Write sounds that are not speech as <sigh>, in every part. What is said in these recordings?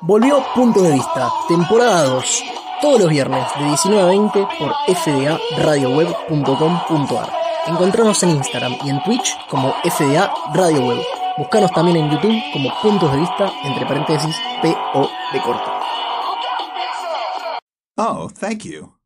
Volvió Punto de Vista, temporada 2, todos los viernes de 19 a 20 por fdaradioweb.com.ar. Encontramos en Instagram y en Twitch como FDA Radio Web. Buscanos también en YouTube como Puntos de Vista, entre paréntesis, P-O de corto. Oh, thank you.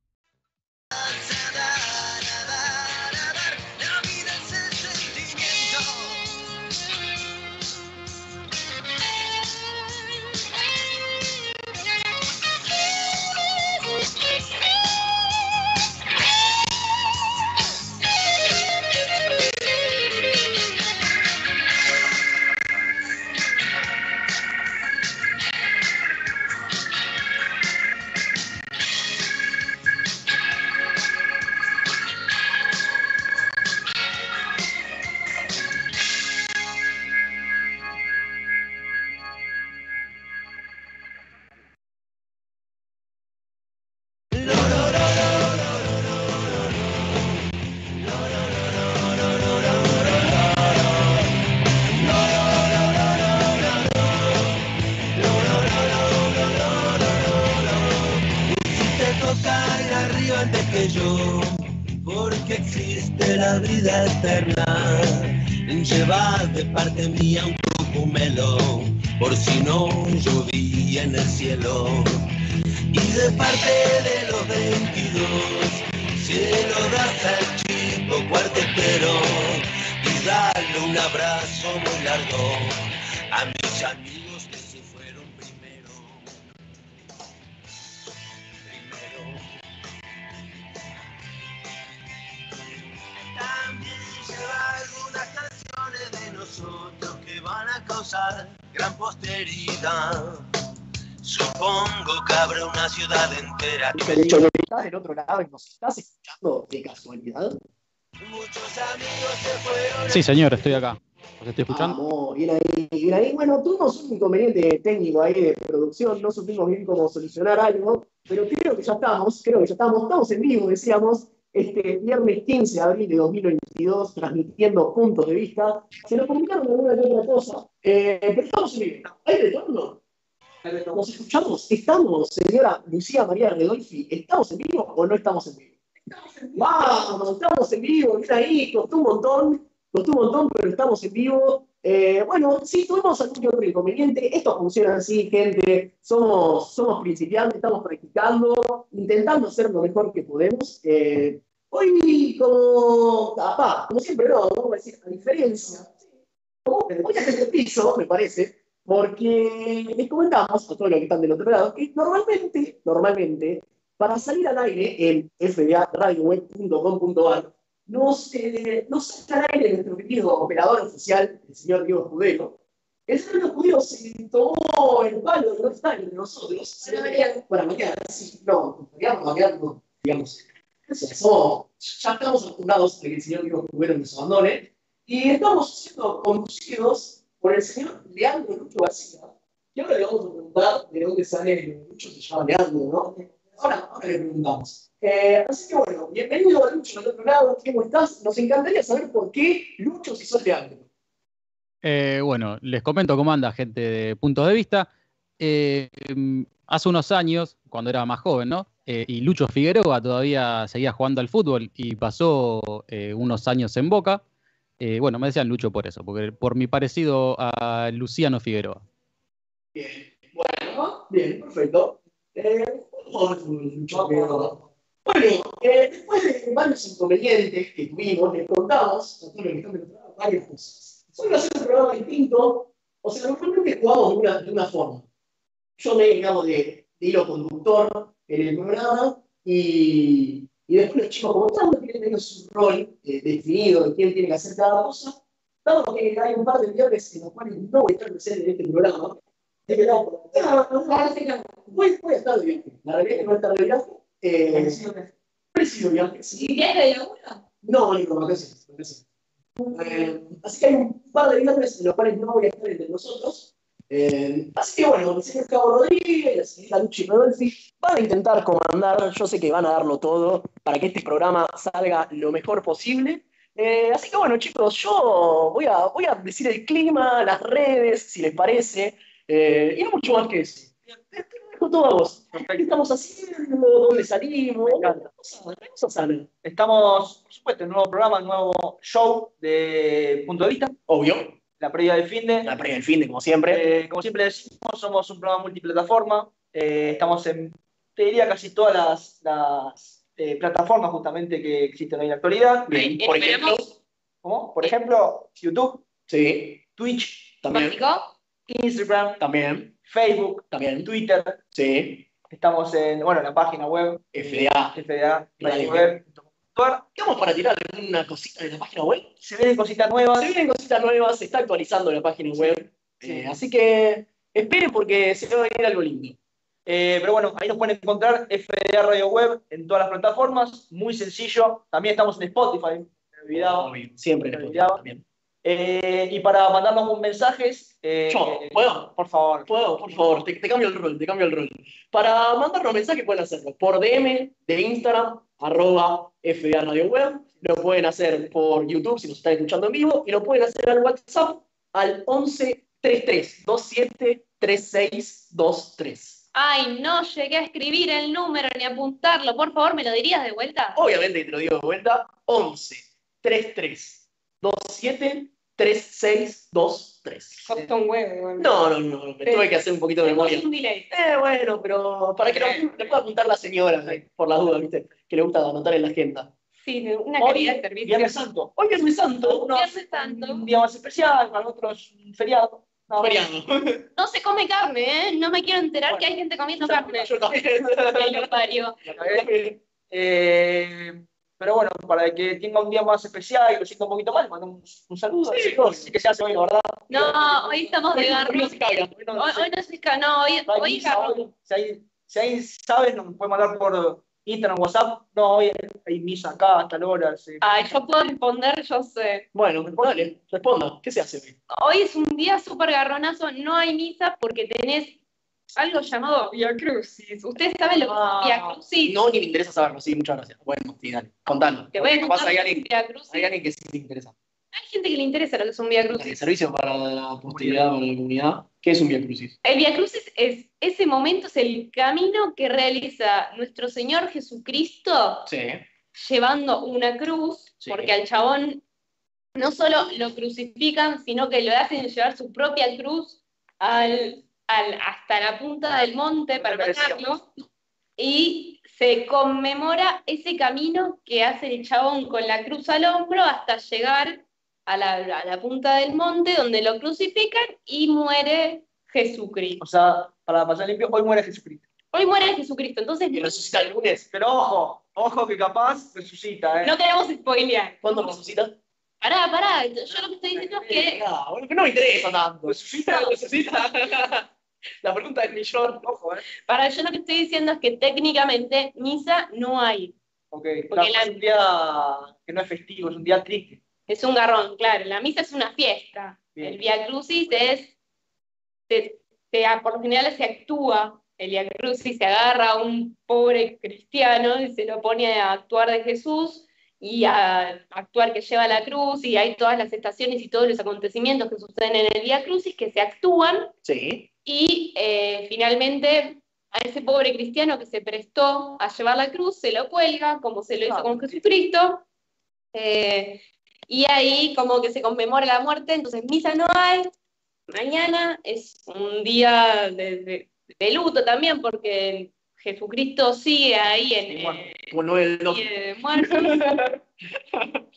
Gran posteridad. Supongo que habrá una ciudad entera. Te he dicho que estás del otro lado y nos estás escuchando de casualidad. Muchos amigos se fueron. Sí, señor, estoy acá. ¿Os estoy escuchando? Vamos, bien ahí, bien ahí. Bueno, tuvimos un inconveniente técnico ahí de producción, no supimos bien cómo solucionar algo, pero creo que ya estamos, creo que ya estamos, estamos en vivo, decíamos, este viernes 15 de abril de 2022, transmitiendo puntos de vista. Se nos comunicaron alguna que otra cosa, eh, pero estamos en vivo. ¿Hay retorno? ¿Nos escuchamos? ¿Estamos, señora Lucía María Redolfi? ¿Estamos en vivo o no estamos en vivo? Vamos, estamos en vivo, bien ahí, costó un montón, costó un montón, pero estamos en vivo. Eh, bueno, sí, tuvimos algún otro inconveniente. Esto funciona así, gente. Somos, somos principiantes, estamos practicando, intentando hacer lo mejor que podemos. Eh, hoy, como, apá, como siempre, no, vamos a decir, a diferencia, voy a hacer el piso, me parece, porque les comentamos a todos los que están del otro lado que normalmente, normalmente, para salir al aire en fdaradioweb.com.ar nos, eh, nos saca al aire nuestro querido operador oficial, el señor Diego Escudero. El señor Escudero se tomó el palo de no estar entre nosotros. Para variar. Para mañana, sí, no, digamos, mañana, no, digamos. Ya estamos acostumbrados a que el señor Diego Escudero nos abandone y estamos siendo conducidos por el señor Leandro Lucho García. Y ahora le vamos a preguntar de dónde sale Lucho, se llama Leandro, ¿no? Ahora, ahora le preguntamos. Eh, así que bueno, bienvenido a Lucho del otro lado, ¿cómo estás? Nos encantaría saber por qué Lucho si sos Leandro. Eh, bueno, les comento cómo anda gente de puntos de vista. Eh, hace unos años, cuando era más joven, ¿no? Eh, y Lucho Figueroa todavía seguía jugando al fútbol y pasó unos años en Boca. Bueno, me decían Lucho por eso, porque por mi parecido a Luciano Figueroa. Bien, bueno, bien, perfecto. Eh, Bueno, eh, después de varios inconvenientes que tuvimos, les contamos a que están lado varias cosas. A ser un programa distinto, o sea, normalmente jugamos de una, de una forma. Yo me digamos de, de hilo conductor en el programa y, y después los chicos, como cada uno tiene menos un rol eh, definido de quién tiene que hacer cada cosa, dado que hay un par de viernes en los cuales no voy a estar presente en este programa, quedado por acá. Voy, a estar de viaje. La realidad es que a estar de viaje. Eh, preciso viaje, sí. ¿Y viene de laburo? No, vacaciones. vacaciones. Eh, así que hay un par de viernes en los cuales no voy a estar entre nosotros. Así que bueno, el señor Cabo Rodríguez, la señora Luchi Rodolfi van a intentar comandar, yo sé que van a darlo todo para que este programa salga lo mejor posible. Así que bueno, chicos, yo voy a, voy a decir el clima, las redes, si les parece, eh, y no mucho más que decir. Te dejo todo a vos. ¿Qué estamos haciendo? ¿Dónde salimos? ¿Qué? Estamos, por supuesto, en un nuevo programa, un nuevo show de Punto de Vista, Obvio. la previa del fin de. La previa del fin de, como siempre. Eh, como siempre decimos, somos un programa multiplataforma. Eh, estamos en, te diría, casi todas las, las, eh, plataformas justamente que existen hoy en la actualidad. Bien. Por ejemplo. ¿Cómo? Por ejemplo, YouTube, Sí. Twitch, También. Básico. Instagram, También. Facebook, También. Twitter. Sí. Estamos en, bueno, en la página web, FDA. FDA, Radio web. ¿Quedamos para tirar alguna cosita de la página web? Se vienen cositas nuevas. Se vienen cositas nuevas, se está actualizando la página web. Sí. Eh, así que esperen porque se va a venir algo lindo. Eh, pero bueno, ahí nos pueden encontrar FDA Radio Web en todas las plataformas, muy sencillo. También estamos en Spotify, me he olvidado. Obvio, Siempre en Spotify olvidaba. también. Eh, y para mandarnos un mensajes, eh, Yo, ¿puedo? por favor. Puedo, por favor, te, te cambio el rol, te cambio el rol. Para mandarnos mensajes pueden hacerlo por DM de Instagram, arroba FDA Radio Web. Lo pueden hacer por YouTube si nos están escuchando en vivo. Y lo pueden hacer al WhatsApp al 11 33 27 3623. Ay, no llegué a escribir el número ni a apuntarlo. Por favor, ¿me lo dirías de vuelta? Obviamente te lo digo de vuelta, 11 33 27 3623. Costó un huevo. igual. No, no, no, me tuve que hacer un poquito de memoria. un delay. Eh, bueno, pero para que le pueda apuntar la señora, eh, por las dudas, ¿viste? Que le gusta anotar en la agenda. Sí, una Hoy, calidad de servicio. Viernes Santo. Hoy Viernes Santo, Viernes Santo. Un día más especial, para otros un feriado. No, feriado. <laughs> No se come carne, ¿eh? No me quiero enterar que hay gente comiendo carne. Yo también. <laughs> Lo parió. <laughs> Eh, pero bueno, para que tenga un día más especial y lo sienta un poquito más, le mando un, un saludo. Sí. No sé qué se hace hoy, verdad. No, hoy estamos de garro. No se caiga. Hoy no Hoy, no se ca- no, hoy, No hoy. Si hay, si hay sabes, nos puede mandar por Instagram, WhatsApp. No, hoy hay misa acá, hasta la hora. sí. Ay, yo puedo responder, yo sé. Bueno, dale, responda. ¿Qué se hace hoy? Hoy es un día súper garronazo, no hay misa porque tenés algo llamado Via Crucis. ¿Ustedes saben lo que es Ah, Via Crucis? No, ni me interesa saberlo. Sí, muchas gracias. Bueno, sí, dale. Contalo. Te voy a contar hay alguien, un Via Crucis. hay alguien que sí le interesa. Hay gente que le interesa lo que es un Via El Crucis. servicio para la posteridad, para la comunidad. ¿Qué es un Via Crucis? El Via Crucis es ese momento, es el camino que realiza nuestro Señor Jesucristo Sí. llevando una cruz, Sí. porque al chabón no solo lo crucifican, sino que lo hacen llevar su propia cruz al, al- hasta la punta del monte para matarlo. Y se conmemora ese camino que hace el chabón con la cruz al hombro hasta llegar a la, a la punta del monte donde lo crucifican y muere Jesucristo. O sea, para pasar limpio, hoy muere Jesucristo. Hoy muere Jesucristo, entonces Y resucita el lunes. Pero ojo, ojo que capaz resucita, ¿eh? no queremos spoilear. ¿Cuándo resucita? Pará, pará, yo lo que estoy diciendo es que que no me interesa tanto. Resucita, resucita. <laughs> La pregunta del millón. ojo, ¿eh? Para yo lo que estoy diciendo es que técnicamente misa no hay. Ok, Porque claro, la- es un día que no es festivo, es un día triste. Es un garrón, claro. La misa es una fiesta. Bien. El Via Crucis es. se- se- por lo general se actúa. El Via Crucis se agarra a un pobre cristiano y se lo pone a actuar de Jesús y a actuar que lleva la cruz. Y hay todas las estaciones y todos los acontecimientos que suceden en el Via Crucis que se actúan. Sí. Y eh, finalmente a ese pobre cristiano que se prestó a llevar la cruz, se lo cuelga, como se lo hizo Ah, con Jesucristo. Eh, y ahí como que se conmemora la muerte, entonces misa no hay. Mañana es un día de, de- de luto también, porque Jesucristo sigue ahí en... Sí, bueno, eh, Como el 9 del 12. sigue muerto. <laughs>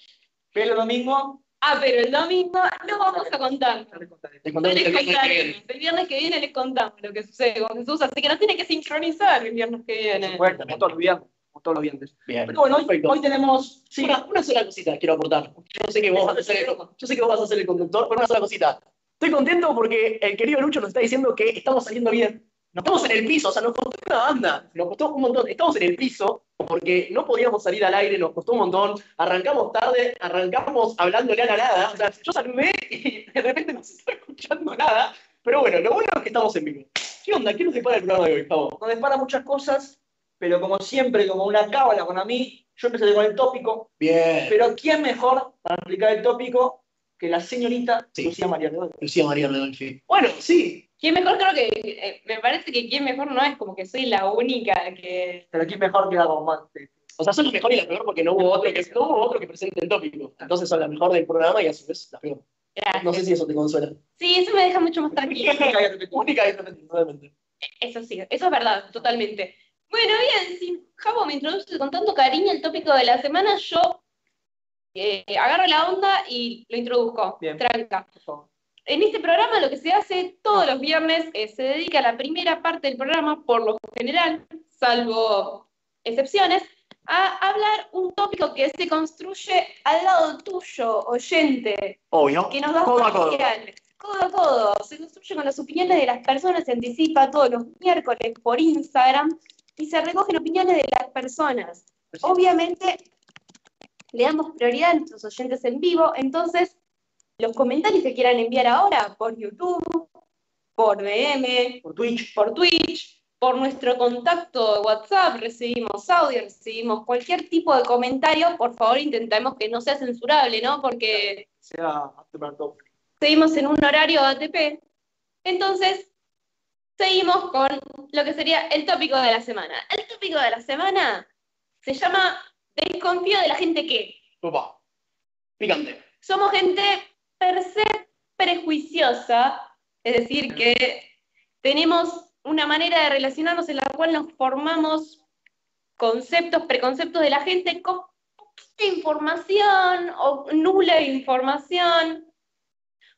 Pero el domingo, Ah, pero el domingo no vamos a contar. No contamos les el viernes que contaremos. viene. El viernes que viene les contamos lo que sucede con Jesús, así que nos tiene que sincronizar el viernes que Por viene. supuesto, como todos los viernes. Como todos los viernes. Bien. Pero bueno, hoy, hoy tenemos. Sí, Una, una sola cosita quiero aportar. Yo sé, que vos vas a ser el, yo sé que vos vas a ser el conductor, pero una sola cosita. Estoy contento porque el querido Lucho nos está diciendo que estamos saliendo bien. Nos estamos en el piso, o sea, nos costó una banda, nos costó un montón. Estamos en el piso porque no podíamos salir al aire, nos costó un montón. Arrancamos tarde, arrancamos hablándole a la nada. O sea, yo saludé y de repente no se está escuchando nada. Pero bueno, lo bueno es que estamos en vivo. ¿Qué onda? ¿Qué nos depara el programa de hoy, Pavo? nos depara muchas cosas, pero como siempre, como una cábala con a mí, yo empecé con el tópico. Bien. Pero ¿quién mejor para explicar el tópico que la señorita Sí. Lucía María Redón? Lucía María Redolfi. Bueno, sí. ¿Quién mejor? Creo que eh, me parece que quién mejor no es como que soy la única que. Pero aquí mejor queda como más. eh, O sea, son la mejor y la peor porque no hubo otro que, no hubo otro que presente el tópico. Entonces son la mejor del programa y a su vez la peor. No sé si eso te consuela. Sí, eso me deja mucho más tranquila. única y totalmente. Eso sí, eso es verdad, totalmente. Bueno, bien, si Javo me introduce con tanto cariño el tópico de la semana, yo eh, agarro la onda y lo introduzco. Bien. Tranca. Por favor. En este programa lo que se hace todos los viernes eh, se dedica a la primera parte del programa, por lo general, salvo excepciones, a hablar un tópico que se construye al lado tuyo, oyente, Obvio. que nos da Codo a codo. Codo a codo. Se construye con las opiniones de las personas, se anticipa todos los miércoles por Instagram y se recogen opiniones de las personas. Obviamente le damos prioridad a nuestros oyentes en vivo, entonces los comentarios que quieran enviar ahora por YouTube, por DM, Por Twitch. por Twitch, por nuestro contacto de WhatsApp, recibimos audio, recibimos cualquier tipo de comentario, por favor intentemos que no sea censurable, ¿no? Porque Sea seguimos en un horario ATP. Entonces, seguimos con lo que sería el tópico de la semana. El tópico de la semana se llama Desconfío de la gente que. Opa. Picante. Somos gente per se prejuiciosa, es decir, que tenemos una manera de relacionarnos en la cual nos formamos conceptos, preconceptos de la gente con poquita información o nula información,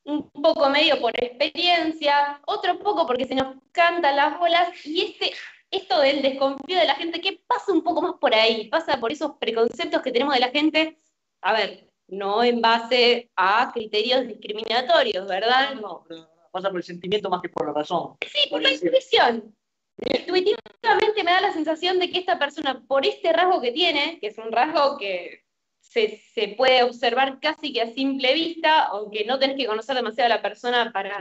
un poco medio por experiencia, otro poco porque se nos cantan las bolas, y este, esto del desconfío de la gente, que pasa un poco más por ahí, pasa por esos preconceptos que tenemos de la gente, a ver, no en base a criterios discriminatorios, ¿verdad? No, pasa por el sentimiento más que por la razón. Sí, por la intuición. Intuitivamente me da la sensación de que esta persona, por este rasgo que tiene, que es un rasgo que se, se puede observar casi que a simple vista, aunque no tenés que conocer demasiado a la persona para,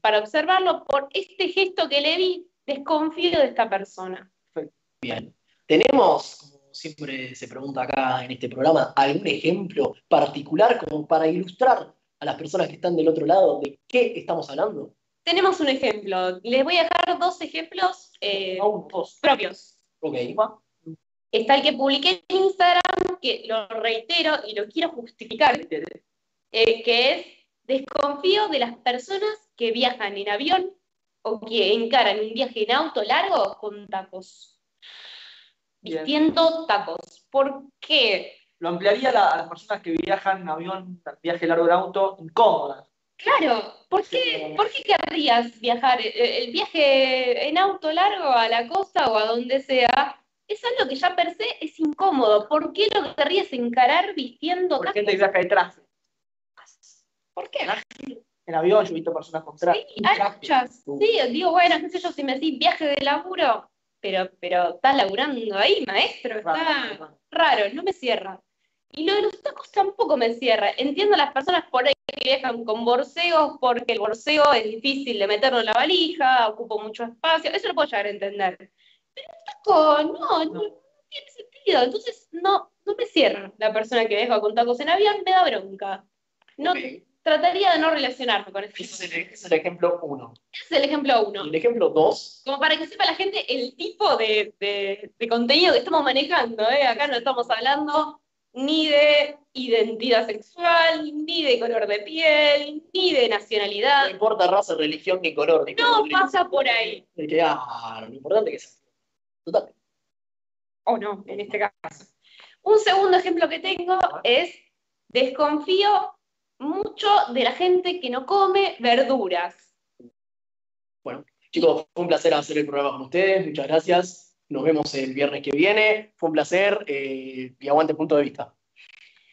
para observarlo, por este gesto que le vi, desconfío de esta persona. Bien. Tenemos, siempre se pregunta acá en este programa, algún ejemplo particular como para ilustrar a las personas que están del otro lado de qué estamos hablando. Tenemos un ejemplo. Les voy a dejar dos ejemplos eh, dos. propios. Ok. Está el que publiqué en Instagram, que lo reitero y lo quiero justificar, eh, que es desconfío de las personas que viajan en avión o que encaran un viaje en auto largo con tacos. Vistiendo tacos. ¿Por qué? Lo ampliaría a, la- a las personas que viajan en avión, viaje largo en auto, incómodas. Claro, ¿por qué, ¿por qué querrías viajar? Eh, El viaje en auto largo a la costa o a donde sea es algo que ya per se es incómodo. ¿Por qué lo querrías encarar vistiendo Por tacos? gente que viaja de traje. ¿Por qué? En avión yo he visto personas con traje. Sí, hay muchas. Sí, digo, bueno, qué sé yo, si me decís viaje de laburo, pero, pero estás laburando ahí, maestro, está Raro. raro, no me cierra. Y lo de los tacos tampoco me cierra. Entiendo a las personas por ahí que viajan con borseos porque el borseo es difícil de meterlo en la valija, ocupa mucho espacio, eso lo puedo llegar a entender. Pero el taco, no, no, no tiene sentido. Entonces, no, no me cierra la persona que viaja con tacos en avión, me da bronca. No, Ok. Trataría de no relacionarme con este Ese es el, ese es el ejemplo uno. Ese es el ejemplo uno. Y el ejemplo dos, Como para que sepa la gente el tipo de, de- de contenido que estamos manejando. ¿eh? Acá no estamos hablando ni de identidad sexual, ni de color de piel, ni de no nacionalidad. importa raza, religión ni color. Ni No color, pasa por ahí. Que, ah, lo importante que es. Total. O no, en este caso. Un segundo ejemplo que tengo es desconfío mucho de la gente que no come verduras. Chicos, fue un placer hacer el programa con ustedes. Muchas gracias. Nos vemos el viernes que viene. Fue un placer. eh, y aguante punto de vista.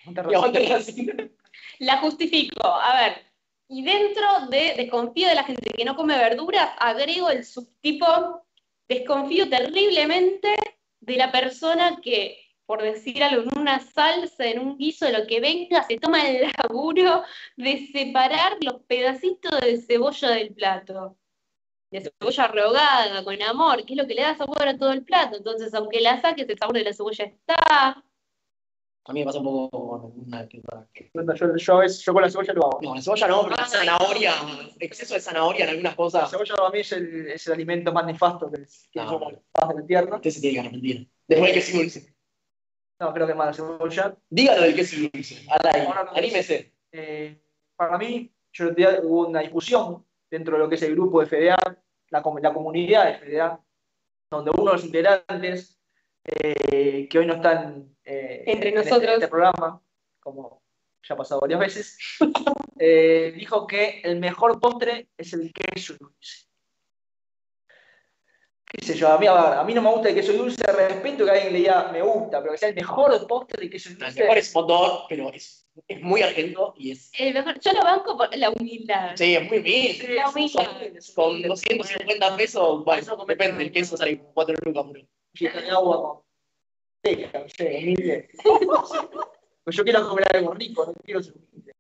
Y aguante. <laughs> La justifico. A ver, y dentro de desconfío de la gente que no come verduras, agrego el subtipo desconfío terriblemente de la persona que, por decir algo, en una salsa, en un guiso, de lo que venga, se toma el <laughs> laburo de separar los pedacitos de cebolla del plato. De cebolla rehogada, con amor, que es lo que le da sabor a todo el plato. Entonces, aunque la saques, el sabor de la cebolla está. A mí me pasa un poco con una que Yo, yo, a veces- yo con la cebolla lo hago. No, la cebolla no, pero la zanahoria, exceso de zanahoria en algunas La cosas, cebolla para mí es el, es el alimento más nefasto que, que No. la faz de la tierra. usted se tiene que arrepentir. Después del queso dulce. No, creo que más la cebolla. Dígalo del queso dulce. Al aire. Ahora no. Anímese. Eh, para mí, yo hubo una discusión dentro de lo que es el grupo de FDA, la, com- la comunidad de FDA, donde uno de los integrantes, eh, que hoy no están eh, Entre en este- nosotros. este programa, como ya ha pasado varias veces, <laughs> eh, dijo que el mejor postre es el queso dulce. Qué sé yo, a mí, a, ver, a mí no me gusta el queso dulce, respeto que alguien le diga me gusta, pero que sea el mejor postre de queso El dulce. mejor es hot dog, pero es, es muy argento y es. El mejor, yo lo banco por la humildad. Sí, es muy humilde. La humildad. Con 250 pesos, bueno, depende, el queso sale 4 lucas, bro. Chita de agua con teca, no sé, humilde. Pues yo quiero comer algo rico, no quiero ser humilde.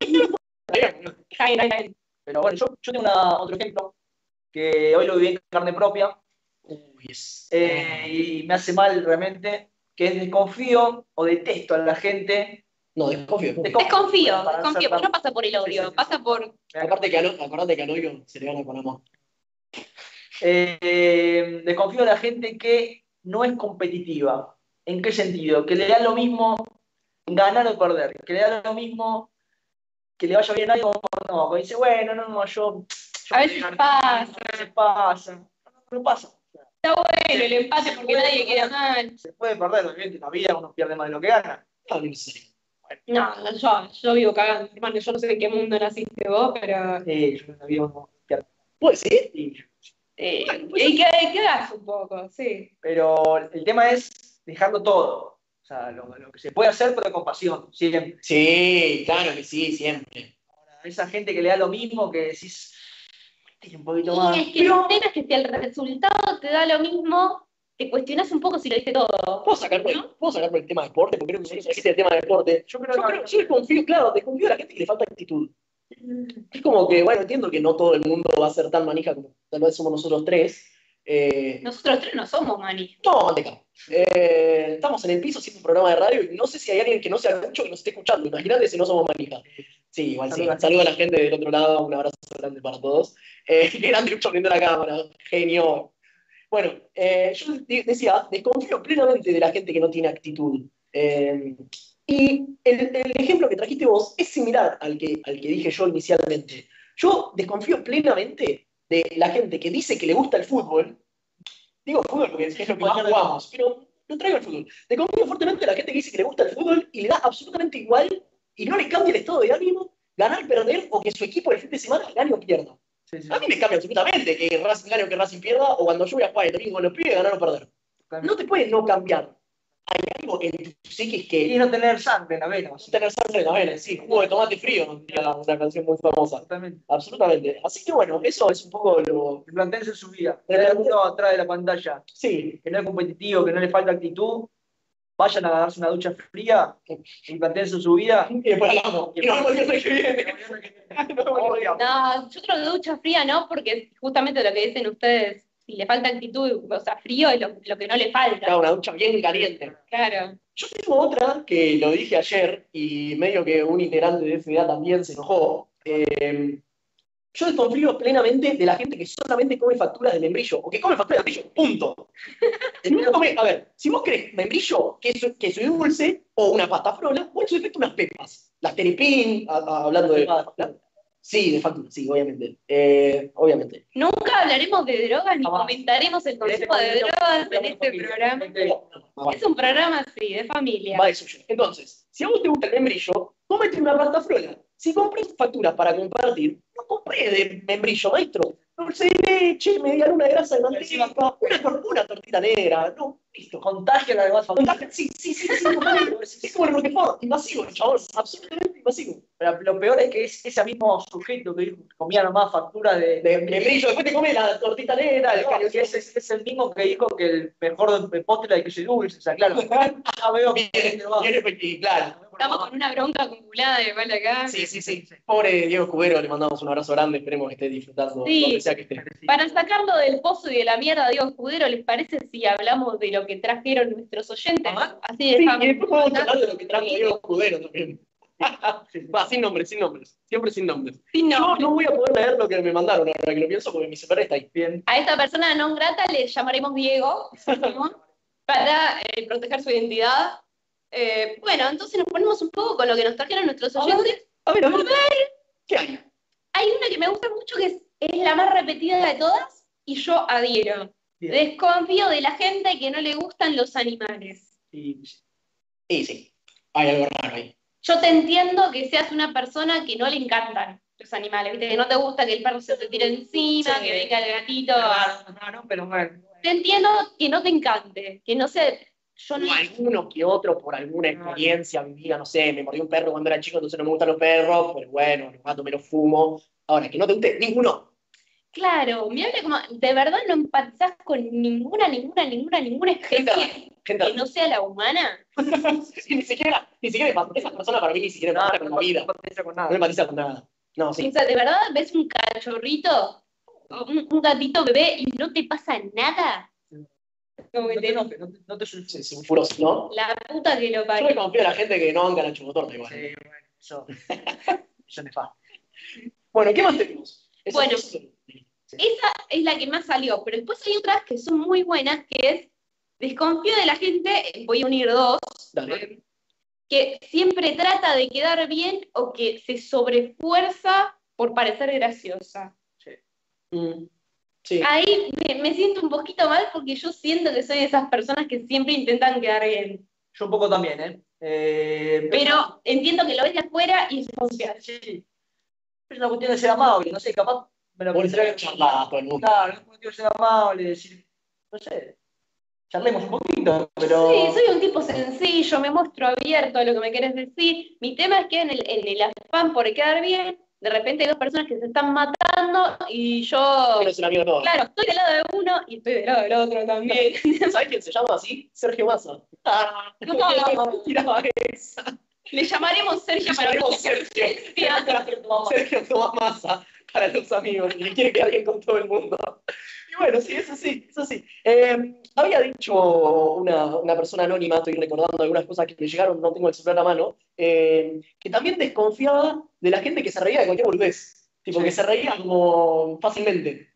Está <laughs> está. Pero bueno, yo, yo tengo una- otro ejemplo que hoy lo viví en carne propia Uy, es. eh, y me hace mal realmente, que es desconfío o detesto a la gente. No, desconfío. desconfío. Desconfío, desconfío, tan- no pasa por el odio, Sí, sí, sí. pasa por. Aparte que, al- acordate que al odio se le gana con amor. Eh, desconfío de la gente que no es competitiva. ¿En qué sentido? Que le da lo mismo ganar o perder, que le da lo mismo que le vaya bien a algo o no. Que dice, bueno, no, no, yo. A veces pasa. A veces pasa. No, no, no pasa. Está bueno el empate porque nadie queda mal. Se puede perder, obviamente, en la vida uno pierde más de lo que gana. No, no sé. No, yo, yo vivo cagando, hermano. Yo no sé en qué mundo naciste vos, pero. Eh, yo en vida uno pierde. ¿Puede ser? Y- Eh, y que, un poco, sí. Pero el tema es dejarlo todo. O sea, lo, lo que se puede hacer, pero con pasión, siempre. Sí, claro que sí, siempre. esa gente que le da lo mismo que decís, tiene un poquito más. Y es que el tema es que si el resultado te da lo mismo, te cuestionas un poco si lo diste todo. ¿Puedo sacar por el, ¿puedo sacar por el tema de deporte? Porque creo que dijiste el tema de deporte. Yo creo Yo, que creo, yo desconfío, claro, desconfío de la gente que le falta actitud. Es como que, bueno, entiendo que no todo el mundo va a ser tan manija como tal vez somos nosotros tres. Eh, Nosotros tres no somos maní. no, manteca. Eh, estamos en el piso haciendo un programa de radio y no sé si hay alguien que no sea mucho que nos esté escuchando. Imagínate si no somos manija. Sí, igual sí. Saludos. Saludo a la gente del otro lado, un abrazo grande para todos. <laughs> Eh, grande abriendo la cámara, genio. Bueno, eh, yo de- decía, desconfío plenamente de la gente que no tiene actitud. Eh, y el, el ejemplo que trajiste vos es similar al que, al que dije yo inicialmente. Yo desconfío plenamente de la gente que dice que le gusta el fútbol. Digo fútbol porque es lo que más jugamos, pero no traigo el fútbol. Desconfío fuertemente de la gente que dice que le gusta el fútbol y le da absolutamente igual y no le cambia el estado de ánimo ganar, perder o que su equipo el fin de semana gane o pierda. Sí, sí, A mí me cambia absolutamente que Racing gane o que Racing pierda o cuando yo voy a jugar el domingo con los pibes ganar o perder. No te puede no cambiar. Hay algo en tu psiquis que Y no tener sangre en la vena. no tener sangre en la vena, sí, jugo de tomate frío, una canción muy famosa. Totalmente. Absolutamente. Así que bueno, eso es un poco lo. Replantéense su vida. Replanteen- Hay alguno atrás de la pantalla Sí, que no es competitivo, que no le falta actitud. Vayan a darse una ducha fría y plantéense su vida. y después hablamos. Y vemos el que viene. <laughs> <laughs> Que. No, yo creo que ducha fría no, porque justamente lo que dicen ustedes, si le falta actitud, o sea, frío es lo, lo que no le falta. Claro, una ducha bien caliente. Claro. Yo tengo otra que lo dije ayer y medio que un integrante de FDA también se enojó. Eh, yo desconfío plenamente de la gente que solamente come facturas de membrillo o que come facturas de membrillo, punto. <laughs> No come- a ver, si vos querés membrillo, queso, queso y dulce o una pasta frola, vos en su defecto unas pepas. Las a- a- hablando de. Sí, de factura, sí, obviamente. Eh, obviamente. Nunca hablaremos de drogas ni comentaremos el consumo de drogas en este programa. Es un programa así, de familia. Va de suyo. Entonces, si a vos te gusta el membrillo, cómete una pasta frola. Si compras facturas para compartir, no compré de membrillo, maestro. Dulce de leche, media luna de grasa de manteca, una, una tortita negra. No, listo. Contagia la demás familia. Sí, sí, sí, sí. es como el Roquefort, invasivo, chabón. Absolutamente invasivo. Pero lo peor es que es ese mismo sujeto que dijo que comía nomás facturas de, De membrillo, después te comes la tortita negra, el que es, es- el mismo que dijo que el mejor postre era el queso dulce. O sea, claro. Ya <laughs> veo que claro. Estamos con una bronca acumulada de mal acá. Sí, sí, sí. Pobre Diego Cubero, le mandamos un abrazo grande, esperemos que esté disfrutando Sí. donde sea que esté. Para sacarlo del pozo y de la mierda, Diego Escudero, ¿les parece si hablamos de lo que trajeron nuestros oyentes? Así Sí, dejamos. y después podemos hablar de lo que trajo Diego Cubero también. <laughs> Va, sin nombres, sin nombres. Siempre sin nombres. Sí, no. Yo no voy a poder leer lo que me mandaron ahora que lo pienso porque mi celular está ahí. Bien. A esta persona no grata le llamaremos Diego <laughs> para eh, proteger su identidad. Eh, bueno, entonces nos ponemos un poco con lo que nos trajeron nuestros A ver. oyentes. A ver, a ver. ¿Qué hay? Hay una que me gusta mucho que es, es la más repetida de todas y yo adhiero. Bien. Desconfío de la gente que no le gustan los animales. Y- Y sí, hay algo raro ahí. Yo te entiendo que seas una persona que no le encantan los animales, ¿viste? que no te gusta que el perro se te tire encima, Sí. que venga el gatito. Raro, raro, pero bueno. Te entiendo que no te encante, que no sé, yo no... O alguno que otro por alguna experiencia vivida, no sé, me mordió un perro cuando era chico, entonces no me gustan los perros, pero bueno, los gatos me los fumo. Ahora, que no te guste ninguno. Claro, me habla como, de verdad no empatizás con ninguna, ninguna, ninguna, ninguna Gente, especie gente, que no sea la humana. <laughs> sí, ni siquiera, ni siquiera esa persona para mí ni siquiera pasa con la vida. No empatiza con No nada. empatiza con nada. No, sí. O sea, de verdad ves un cachorrito, un, un gatito bebé y no te pasa nada. Como que No te- enojes, no te, no te sulfures. Sí, sí, un furoso, ¿no? la puta que lo Yo me parió. confío en la gente que no banca la chupotorta igual. Sí, bueno, eso. Eso es nefasto. Bueno, ¿qué más tenemos? Bueno. Esa es la que más salió, pero después hay otras que son muy buenas, que es desconfío de la gente, voy a unir dos, Dale. que siempre trata de quedar bien o que se sobrefuerza por parecer graciosa. Mm, Sí. Ahí me, me siento un poquito mal porque yo siento que soy de esas personas que siempre intentan quedar bien. Yo un poco también, ¿eh? eh Pero entiendo que lo ves de afuera y es confiar. Sí. Es una cuestión de ser amable, no sé, capaz me lo Por pensé. charlar a todo el mundo. Claro, es una cuestión de ser amable, decir, no sé, charlemos un poquito, pero. Sí, soy un tipo sencillo, me muestro abierto a lo que me querés decir. Mi tema es que en el, en el afán por quedar bien, de repente hay dos personas que se están matando y yo, Eres un amigo de todos. claro, estoy del lado de uno y estoy del lado del otro también. <laughs> ¿Sabes quién se llama así? Sergio Massa. <laughs> Ah, No. <laughs> tiraba esa. Le llamaremos Sergio para Llamaremos Sergio. Sergio. Sergio Tomás Massa para los amigos, que quiere quedar bien con todo el mundo. Y bueno, sí, eso sí, eso sí. Eh, había dicho una, una persona anónima, estoy recordando algunas cosas que me llegaron, no tengo el celular a la mano, eh, que también desconfiaba de la gente que se reía de cualquier boludez. Tipo, Sí. que se reía como fácilmente.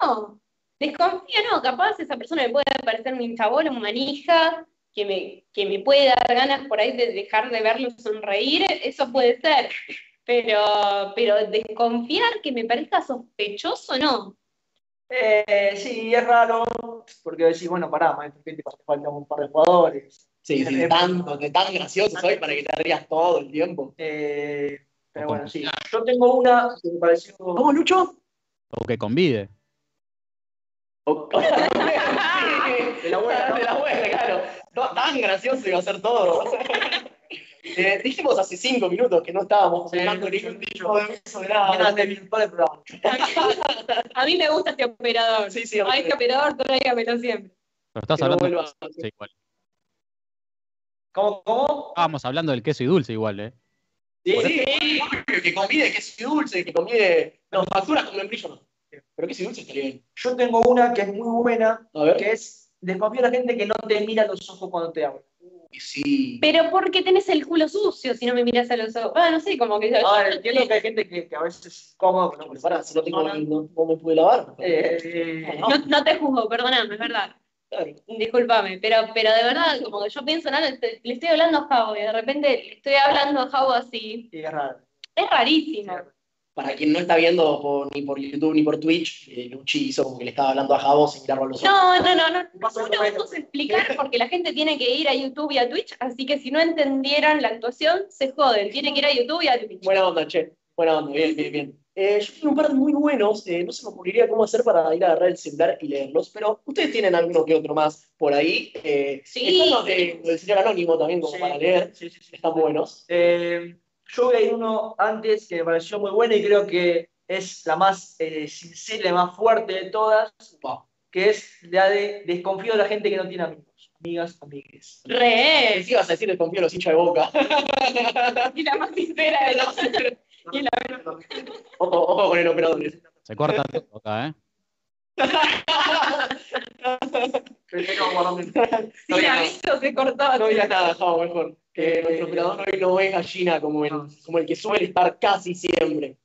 No, desconfío no, capaz esa persona me puede parecer un hinchabola, una manija, que me, que me puede dar ganas por ahí de dejar de verlo sonreír, eso puede ser. Pero, pero desconfiar que me parezca sospechoso, no. Eh, sí, es raro, porque decís, bueno, pará, maestro, ¿qué te faltan un par de jugadores? Sí, sí, Eh, tanto, de tan gracioso soy para que te rías todo el tiempo. Eh, pero O bueno, sí. Yo tengo una que me pareció. ¿Cómo, Lucho? O que convide. <laughs> de la buena, de la buena, claro. No, tan gracioso iba a ser todo. <laughs> Eh, dijimos hace cinco minutos que no estábamos sí, ningún tipo de beso de nada. de virtual el programa. <laughs> A mí me gusta este operador. Sí, sí, A este operador tráigamelo siempre. Pero estás hablando. igual. ¿Cómo? ¿Cómo? Estábamos hablando del queso y dulce igual, ¿eh? Sí, sí, obvio, que convide queso y dulce, que convide. No, facturas con membrillo no. Pero queso y dulce estaría bien. Yo tengo una que es muy buena, A ver. que es desconfío de la gente que no te mira a los ojos cuando te habla. Sí. Pero porque tenés el culo sucio si no me miras a los ojos. Ah, no sé, como que yo. Ah, yo- entiendo que hay gente que, que a veces es cómodo, No, pero pará, si no tengo, no, no me pude lavar. Eh, no, no te juzgo, perdóname, es verdad. Claro. Disculpame, pero, pero de verdad, como que yo pienso en algo, te- le estoy hablando a Javo y de repente le estoy hablando a Javo así. sí, es raro. Es rarísimo. Para quien no está viendo por- ni por YouTube ni por Twitch, eh, Luchi hizo como que le estaba hablando a Jabo sin mirarlo a los ojos. No, no, no, no, no, vamos a explicar porque la gente tiene que ir a YouTube y a Twitch, así que si no entendieran la actuación, se joden, tienen que ir a YouTube y a Twitch. Buena onda, che. Buena onda, bien, bien, bien. Eh, yo tengo un par muy buenos, eh, no se me ocurriría cómo hacer para ir a agarrar el celular y leerlos, pero ustedes tienen alguno que otro más por ahí. Eh, Sí. Están los de- del señor Anónimo también como Sí, para leer, sí, sí, sí. están buenos. Eh, yo ir uno antes que me pareció muy bueno y creo que es la más eh, sincera y la más fuerte de todas. Wow. que es la de desconfío de la gente que no tiene amigos, amigas, amigues. Re. Que ibas a decir desconfío de los hinchas de boca. <laughs> Y la más sincera de las. Y la Ojo, ojo con el operador. Se corta todo acá, ¿eh? Guardarme- Sin aviso se cortó. No digas nada, Javo, mejor. Que nuestro operador hoy no es gallina como el, como el que suele estar casi siempre.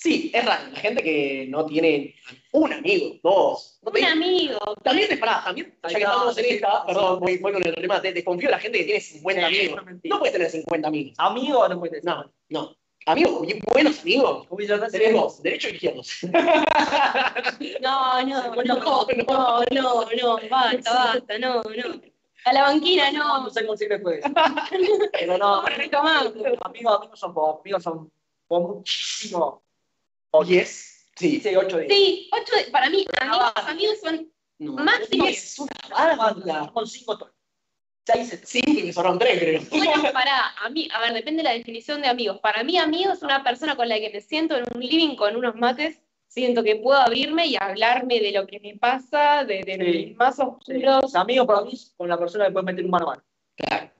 Sí, es raro. La gente que no tiene un amigo, dos. No Un amigo. También te parás, también, ya que estamos en esta, perdón, voy, voy con el remate, desconfío de la gente que tiene 50 Sí, amigos. No puedes tener 50 amigos. Amigo no puede ser. No, no. Amigos, buenos amigos. Tenemos derecho e izquierdos. <laughs> No, <laughs> no, no, no, no, no, basta, basta, no, no. A la banquina no. No sé cómo se después. <laughs> Pero no. Amigos, amigos son pocos, amigos son muchísimo. ¿Diez? Sí. Dice 8 días. Sí, ocho, de- para mí, amigos, amigos son No. máximo. Diez es una banda. Con 5 tonos. 6 Cinco y me sonaron tres, creo. Bueno, para a mí, a ver, depende de la definición de amigos. Para mí, amigo es una persona con la que me siento en un living con unos mates, siento que puedo abrirme y hablarme de lo que me pasa, de, de Sí. mis más oscuros. amigos para mí con la persona que puedes meter un mano a mano. Claro.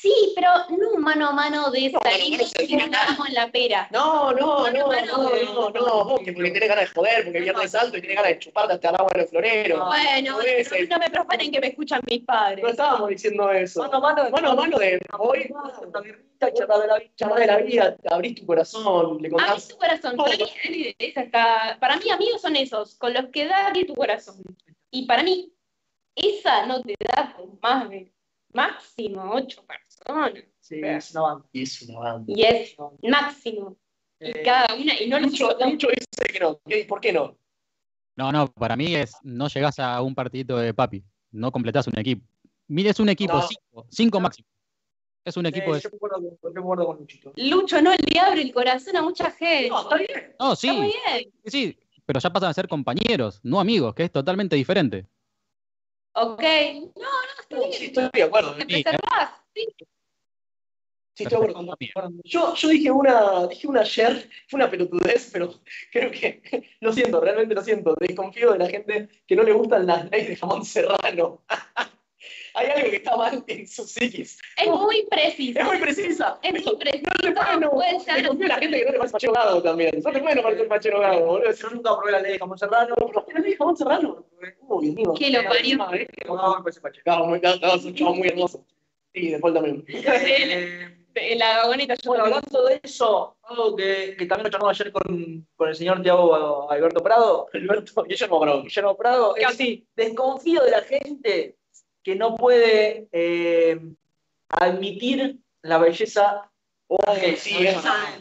Sí, pero no mano a mano de No, salir y en la pera. No, no, no, no, no, no, porque tenés ganas de joder, porque viernes alto y tenés ganas de chuparte hasta el agua en el florero. No. Bueno, no no, no me profanen que me escuchan mis No padres. estábamos diciendo eso. Mano a mano. Mano a mano de hoy, charlar de la vida. charlar de la vida, abrís tu corazón, le Abrís contás. tu corazón. Para mí, amigos son esos, con los que da abrir tu corazón. Y para mí, esa no te da con más de máximo ocho personas. Sí, es una banda. Y es una banda. Y es máximo. Y Eh, cada una, y no lo Mucho, mucho dice que no. ¿Qué- ¿Por qué no? No, no, para mí es no llegás a un partidito de papi, no completás un equipo. Mira, es un equipo, No. cinco, cinco máximo. Es un equipo de... yo yo concuerdo con Luchito. Lucho no le abre el corazón a mucha gente. No, está bien. No, Está muy sí, bien. sí, sí, pero ya pasan a ser compañeros, no amigos, que es totalmente diferente. Ok. No, no, está bien. Sí, estoy de acuerdo. Te Sí. Sí. Estoy. Yo, yo dije una, dije una ayer, fue una pelotudez, pero creo que lo siento, realmente lo siento. Desconfío de la gente que no le gustan las leyes de jamón serrano. Hay algo que está mal en su psiquis. Es muy preciso. Es muy precisa. Es muy preciso. No no. Puede ser- Desconfío de la gente que no le parece Pachero también. No te puede no parecer Pachero Gago, boludo. Yo nunca probé la ley de jamón serrano. ¿Pero la ley de jamón serrano? Uy, Dios mío. Que lo parió. No, eh, No, me parece pacheco. Gago, muy- Gago es un chavo muy hermoso. Sí, después también. Eh, La vagoneta yo Bueno, hablando de eso, algo que, que también lo charlamos ayer con, con el señor Tiago Alberto Prado, Alberto, Guillermo Bravo. Guillermo Prado, es Casi. desconfío de la gente que no puede eh, admitir la belleza Uy, sí,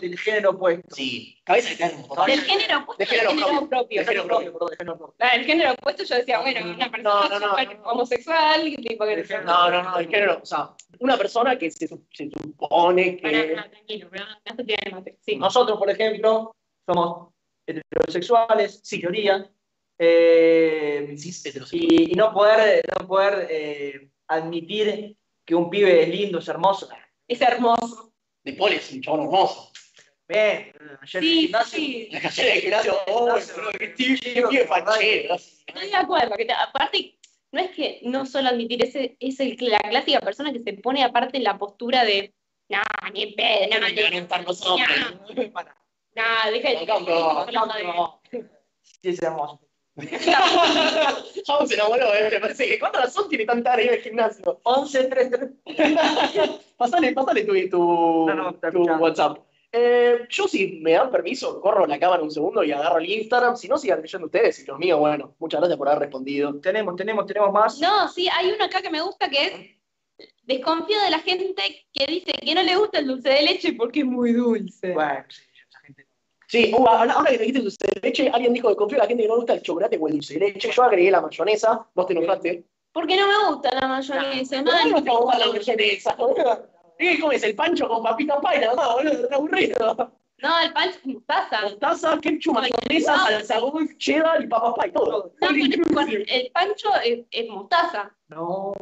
del género opuesto. Sí, cabeza de. Del género opuesto De al género género propio. De género propio. perdón, de género propio. La del género opuesto yo decía, bueno, una persona No, no, no, súper no. homosexual, tipo que Del género- No, no, no, el género, o sea, una persona que se, se supone que. tranquilo, pero no mate. Sí. Nosotros, por ejemplo, somos heterosexuales, sin teoría, eh, y, y no poder, no poder eh, admitir que un pibe es lindo, es hermoso. Es hermoso. De es un chabón hermoso. Ven, ayer en el Sí, gimnasio, sí. La calle de gimnasio, oh, qué fachero. Estoy de acuerdo. Que te- aparte, no es que no solo admitir, es, es el, la clásica persona que se pone aparte en la postura de, no, ni en pedo, no, No, ni no, no, estar nosotros. no, deja de No, no, no, no. Sí, es hermoso. <laughs> Javo se enamoró, eh, me parece que. ¿Cuánta razón tiene tanta área en el gimnasio? 11, 3, 3. pasale, pasale tu, tu, No, no, está tu. WhatsApp. Eh, yo, si me dan permiso, corro la cámara un segundo y agarro el Instagram. Si no, sigan leyendo ustedes y los míos, bueno, muchas gracias por haber respondido. Tenemos, tenemos, tenemos más. No, sí, hay uno acá que me gusta que es desconfío de la gente que dice que no le gusta el dulce de leche porque es muy dulce. Bueno, sí. Sí, uh, ahora ahora que me dijiste dulce de leche, alguien dijo que confío en la gente que no gusta el chocolate o el dulce de leche. Yo agregué la mayonesa, vos te enojaste. Porque no me gusta la mayonesa, No, mal. no te gusta la mayonesa, boludo. ¿Qué comes? El pancho con papita pay nada más, boludo, aburrido. No, el pan es mostaza. Mostaza, ketchup, mayonesa, salsa golf, cheddar y papas pay, todo. No, el pancho es, es mostaza. No.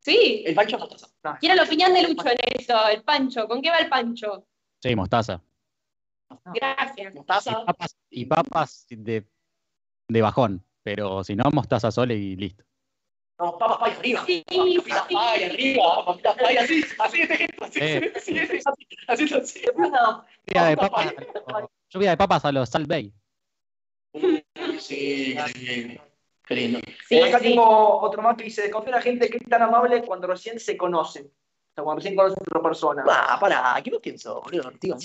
Sí. El pancho es mostaza. Quiero la opinión de Lucho en eso, el pancho. ¿Con qué va el pancho? Sí, mostaza. Gracias. Y Mostaza. papas, y papas de, de bajón. Pero si no, mostaza sole y listo. No, papas pay arriba. Sí, Papitas sí. pay arriba, papitas pay así, así de así, Eh. así, así, así, así, así. Lluvia de Papas lluvia de papas a los Salt Bay. Sí, qué lindo. Qué lindo. Sí, Acá sí. tengo otro más que dice, desconfía de la gente que es tan amable cuando recién se conoce. O sea, cuando recién conoce a otra persona. Ah, pará, ¿qué vos pienso, boludo? Tío,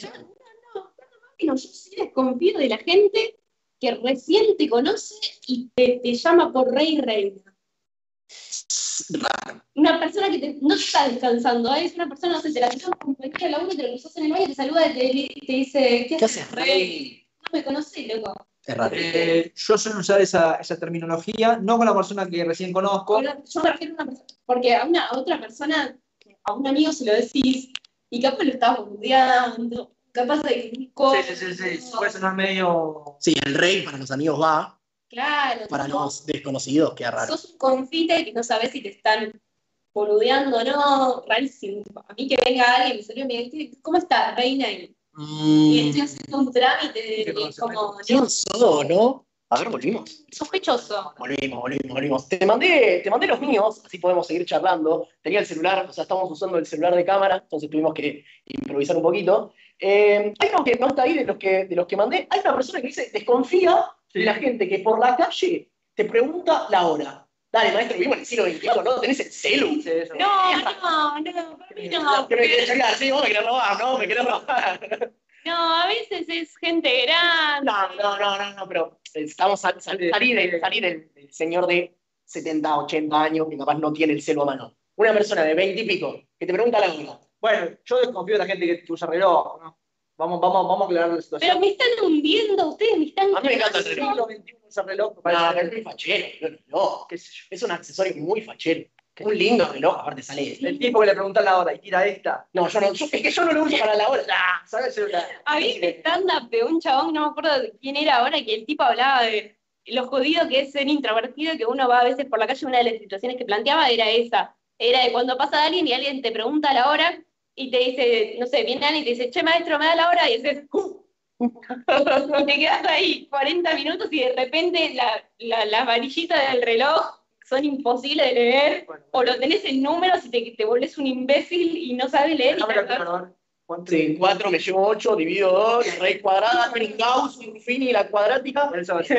Bueno, yo sí desconfío de la gente que recién te conoce y te, te llama por rey y reina. Una persona que te- no está descansando, ¿eh? es una persona, no sé, te la con compañera de la uno, te la cruzas en el baño, te saluda y te, te dice, ¿qué, ¿Qué haces, rey? No me conoces, loco. Es raro. Eh, yo suelo usar esa, esa terminología, no con la persona que recién conozco. Pero Yo me refiero a una persona, porque a, una, a otra persona, a un amigo se lo decís, y capaz lo estás boludeando, capaz de que Sí, sí, sí, sí, puede sonar medio... Sí, el rey para los amigos va, Claro, para no, los desconocidos queda raro. sos un confite que no sabes si te están boludeando o no, rarísimo. A mí que venga alguien me salude y me diga, ¿cómo estás, reina? Y, y estoy Mm, haciendo un trámite, Qué y como, ¿Quién sos, no? A ver, volvimos. sospechoso. Volvimos, volvimos, volvimos. Te mandé, te mandé los míos, así podemos seguir charlando. Tenía el celular, o sea, estamos usando el celular de cámara, entonces tuvimos que improvisar un poquito. Eh, hay uno que no está ahí de los que, de los que mandé. Hay una persona que dice, desconfía de la gente que por la calle te pregunta la hora. Dale, maestro, vivimos en el siglo XXI, ¿no? Tenés el celu. Sí, eso. No, no, no, para mí no. Que me querés chorear, sí, vos me querés robar, ¿no? Me querés robar. No, a veces es gente grande. No, no, no, no, no, pero estamos a, sal- salir, del- salir del, del señor de 70, 80 años que capaz no tiene el celo a mano. Una persona de 20 y pico que te pregunta la hora. Bueno, yo desconfío de la gente que usa reloj, ¿no? Vamos, vamos, vamos a aclarar la situación. Pero me están hundiendo ustedes, me están A mí me encanta el reloj. usa reloj, me No, pero es muy fachero, no, qué sé yo. es un accesorio muy fachero. Un lindo reloj, aparte sale. El tipo que le pregunta la hora y tira esta. No, yo no, yo- es que yo no lo uso para la hora. Ah, ¿Sabes? El celular. Había un stand-up de un chabón, no me acuerdo de quién era ahora, que el tipo hablaba de lo jodido que es ser introvertido, que uno va a veces por la calle, una de las situaciones que planteaba era esa. Era de cuando pasa alguien y alguien te pregunta la hora y te dice, no sé, viene alguien y te dice, che maestro, me da la hora, y dices, "Uh". y te quedas ahí 40 minutos y de repente la, la, las varillitas del reloj son imposibles de leer, Bueno, o lo tenés en números y te, te volvés un imbécil y no sabes leer. y déjame te. Sí, 4 me llevo 8, divido 2, la raíz cuadrada, un Gauss, un Fini, la cuadrática. Eso, <laughs> sí.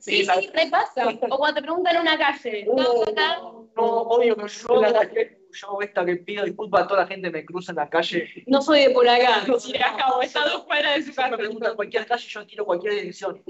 Sí, Sí, repasa. O cuando te preguntan en una calle, Uh, ¿estás acá? No, odio que yo Yo, la calle. Yo esta que pido disculpas a toda la gente que me cruza en la calle. No soy de por acá. No No soy soy acá o está dos cuadras de su Si casa. me preguntan cualquier calle, yo tiro cualquier dirección.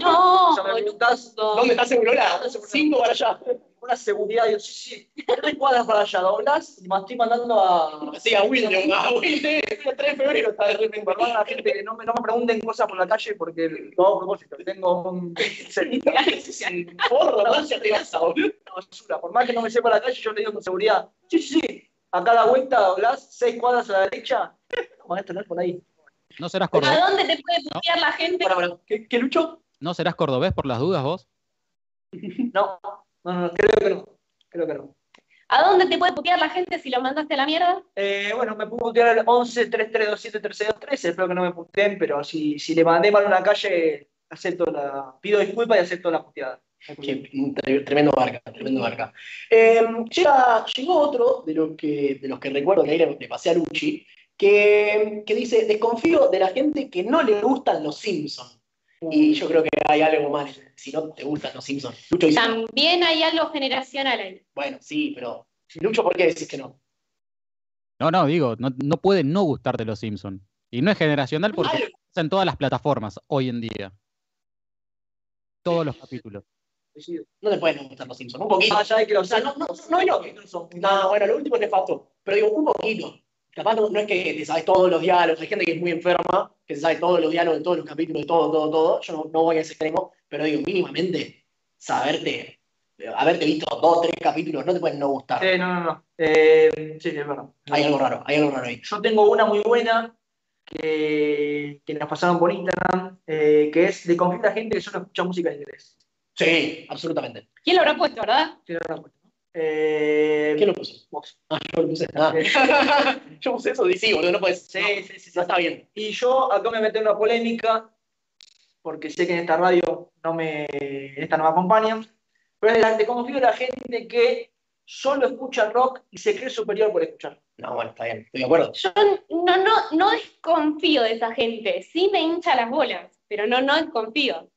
No, <laughs> O sea, me preguntás boludo. ¿Dónde está Segurola? 5 para allá. Una seguridad, digo, sí, sí, <laughs> tres cuadras para allá, doblás y me estoy mandando a. Sí, a William, a William. El 3 de febrero está de repente. Perdón a la gente que no me, no me pregunten cosas por la calle porque lo hago a propósito. Tengo un. <laughs> Porro, ¿no? Ya te vas a basura. Por más que no me sepa la calle, yo le digo con seguridad. Sí, sí, sí. A cada vuelta doblás seis cuadras a la derecha. No, maestro, no es por ahí. ¿No serás ¿A cordobés? dónde te puede putear la gente? Para, para. ¿Qué, qué lucho? ¿No serás cordobés por las dudas vos? No, no, no, creo que no. Creo que no. ¿A dónde te puede putear la gente si lo mandaste a la mierda? Eh, bueno, me puedo putear al 11 3327 323. Espero que no me puteen, pero si, si le mandé mal a una calle, acepto la. Pido disculpas y acepto la puteada. Qué tremendo barca, tremendo barca. Eh, llega- llegó otro de los que, de los que recuerdo que ahí le, le pasé a Luchi, que, que dice, desconfío de la gente que no le gustan los Simpsons. Y yo creo que hay algo mal si no te gustan los Simpsons. Lucho dice, También hay algo generacional ahí. bueno, sí, pero Lucho, ¿por qué decís que no? No, no, digo, no, no puede no gustarte los Simpsons. Y no es generacional porque Algo. está en todas las plataformas hoy en día. Todos los capítulos. No te pueden gustar los Simpsons, un poquito. Más allá de que O los sea, no, no, no digo que No, bueno, lo último es nefasto. Pero digo, un poquito. Capaz no, no es que te sabes todos los diálogos. Hay gente que es muy enferma, que se sabe todos los diálogos de todos los capítulos, de todo, todo, todo. Yo no, no voy a ese extremo, pero digo, mínimamente, saberte, haberte visto dos, tres capítulos, no te pueden no gustar. Sí, no, no, no. Eh, sí, es verdad. Hay algo raro, hay algo raro ahí. Yo tengo una muy buena que, que nos pasaron por Instagram, eh, que es de confiar a la gente que solo escucha música en inglés. Sí, absolutamente. ¿Quién lo habrá puesto, verdad? Sí, no, no, no. Eh, ¿Quién lo puso? vos. <laughs> Ah, yo lo puse. Ah. <laughs> yo puse eso, sí, sí, boludo, no puedes. Sí, no, sí, sí, sí. no está bien. Y yo acá me metí en una polémica porque sé que en esta radio no me, esta no me acompañan, pero es de, la, de confío en la gente que solo escucha rock y se cree superior por escuchar. No, bueno, está bien, estoy de acuerdo. Yo no, no, no desconfío de esa gente. Sí me hincha las bolas, pero no, no desconfío.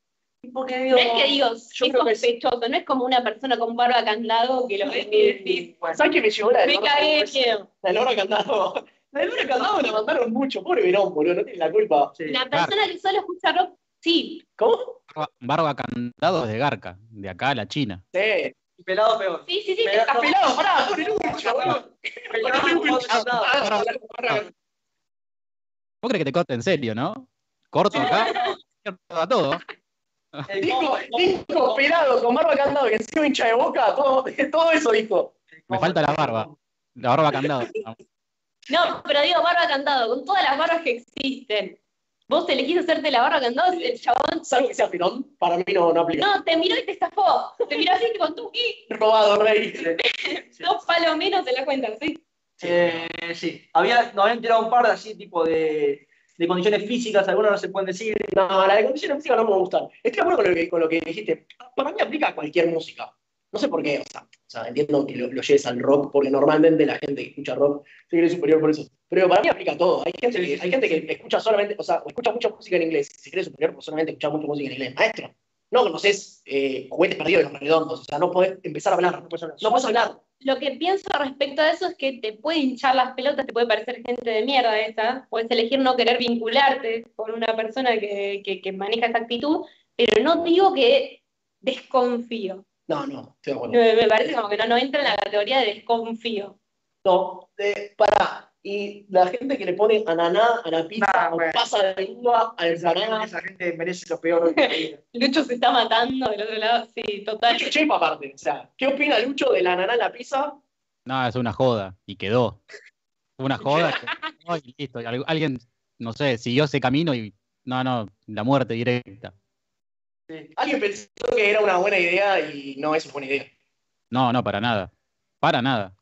Porque digo, No es que digo, yo es creo que es- sospechoso, no es como una persona con barba candado que lo ves y decís, bueno, ¿Sabes qué me la del me de miedo. La Lora Candado. La Lora Candado la mandaron mucho, pobre Verón, boludo, no tiene la culpa. sí. Una persona que solo escucha rock, sí. ¿Cómo? Barba, barba candado es de Garca, de acá a la China. Sí. Y pelado peor. Sí, sí, sí. Está pelado, pará, pobre Lucho, boludo. Pelado, pelado. ¿Vos crees que te corte en serio, no? Corto acá, <laughs> a todo. El Dijo, dijo pelado, con barba candado, que encima hincha de boca, todo, <laughs> todo eso dijo. Me falta la barba. La barba candado. No, pero digo, barba candado, con todas las barbas que existen. Vos elegís hacerte la barba candado, el chabón. Salvo que sea pelón, para mí no, no aplica. No, te miró y te estafó. Te miró así con tu y Robado, rey. <laughs> dos palos menos te la cuentan, ¿sí? Eh, sí, había, nos habían tirado un par de así, tipo de, de condiciones físicas, algunas no se pueden decir. No, la de condiciones físicas no me gustan. Estoy de acuerdo con lo que, con lo que dijiste. Para mí aplica a cualquier música. No sé por qué, o sea, o sea, entiendo que lo, lo lleves al rock, porque normalmente la gente que escucha rock se cree superior por eso. Pero para mí aplica a todo. Hay gente, que, hay gente que escucha solamente, o sea, o escucha mucha música en inglés, se cree superior por solamente escuchar mucha música en inglés. Maestro, no conoces eh, juguetes perdidos de los redondos, o sea, no podés empezar a hablar, no podés hablar. No podés hablar. Lo que pienso respecto a eso es que te puede hinchar las pelotas, te puede parecer gente de mierda esa. Puedes elegir no querer vincularte con una persona que, que, que maneja esa actitud, pero no digo que desconfío. No, no, estoy de acuerdo. Me, me parece como que no, no entra en la categoría de desconfío. No, eh, pará. Y la gente que le pone ananá a la pizza Nah, o bueno. pasa de uva al banana. esa gente merece lo peor de la vida. <laughs> Lucho se está matando del otro lado, sí, total. Lucho Chepa aparte. O sea, ¿qué opina Lucho de la ananá en la pizza? No, es una joda. Y quedó. Una <laughs> joda. no, y listo. Alguien, no sé, siguió ese camino y. No, no, la muerte directa. Sí. Alguien pensó que era una buena idea y no es una buena idea. No, no, para nada. Para nada.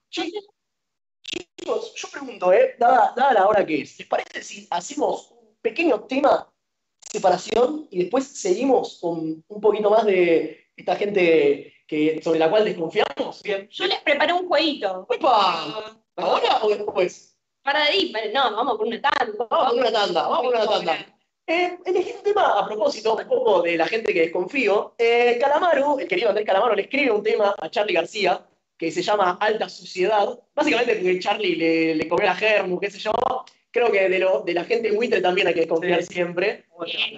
Yo pregunto, ¿eh? Dada, dada la hora que es, ¿les parece si hacemos un pequeño tema separación y después seguimos con un poquito más de esta gente que, sobre la cual desconfiamos? Bien. Yo les preparé un jueguito. ¡Epa! ¿Ahora o después? Para ahí, para- no, vamos por una tanda. Vamos por una tanda, vamos por una tanda. Eh, elegí un tema a propósito un poco de la gente que desconfío. Eh, Calamaro, el querido Andrés Calamaro, le escribe un tema a Charlie García que se llama Alta Suciedad. Básicamente porque Charlie le, le comió la germu, qué sé yo. Creo que de, lo, de la gente buitre también hay que desconfiar Sí. siempre.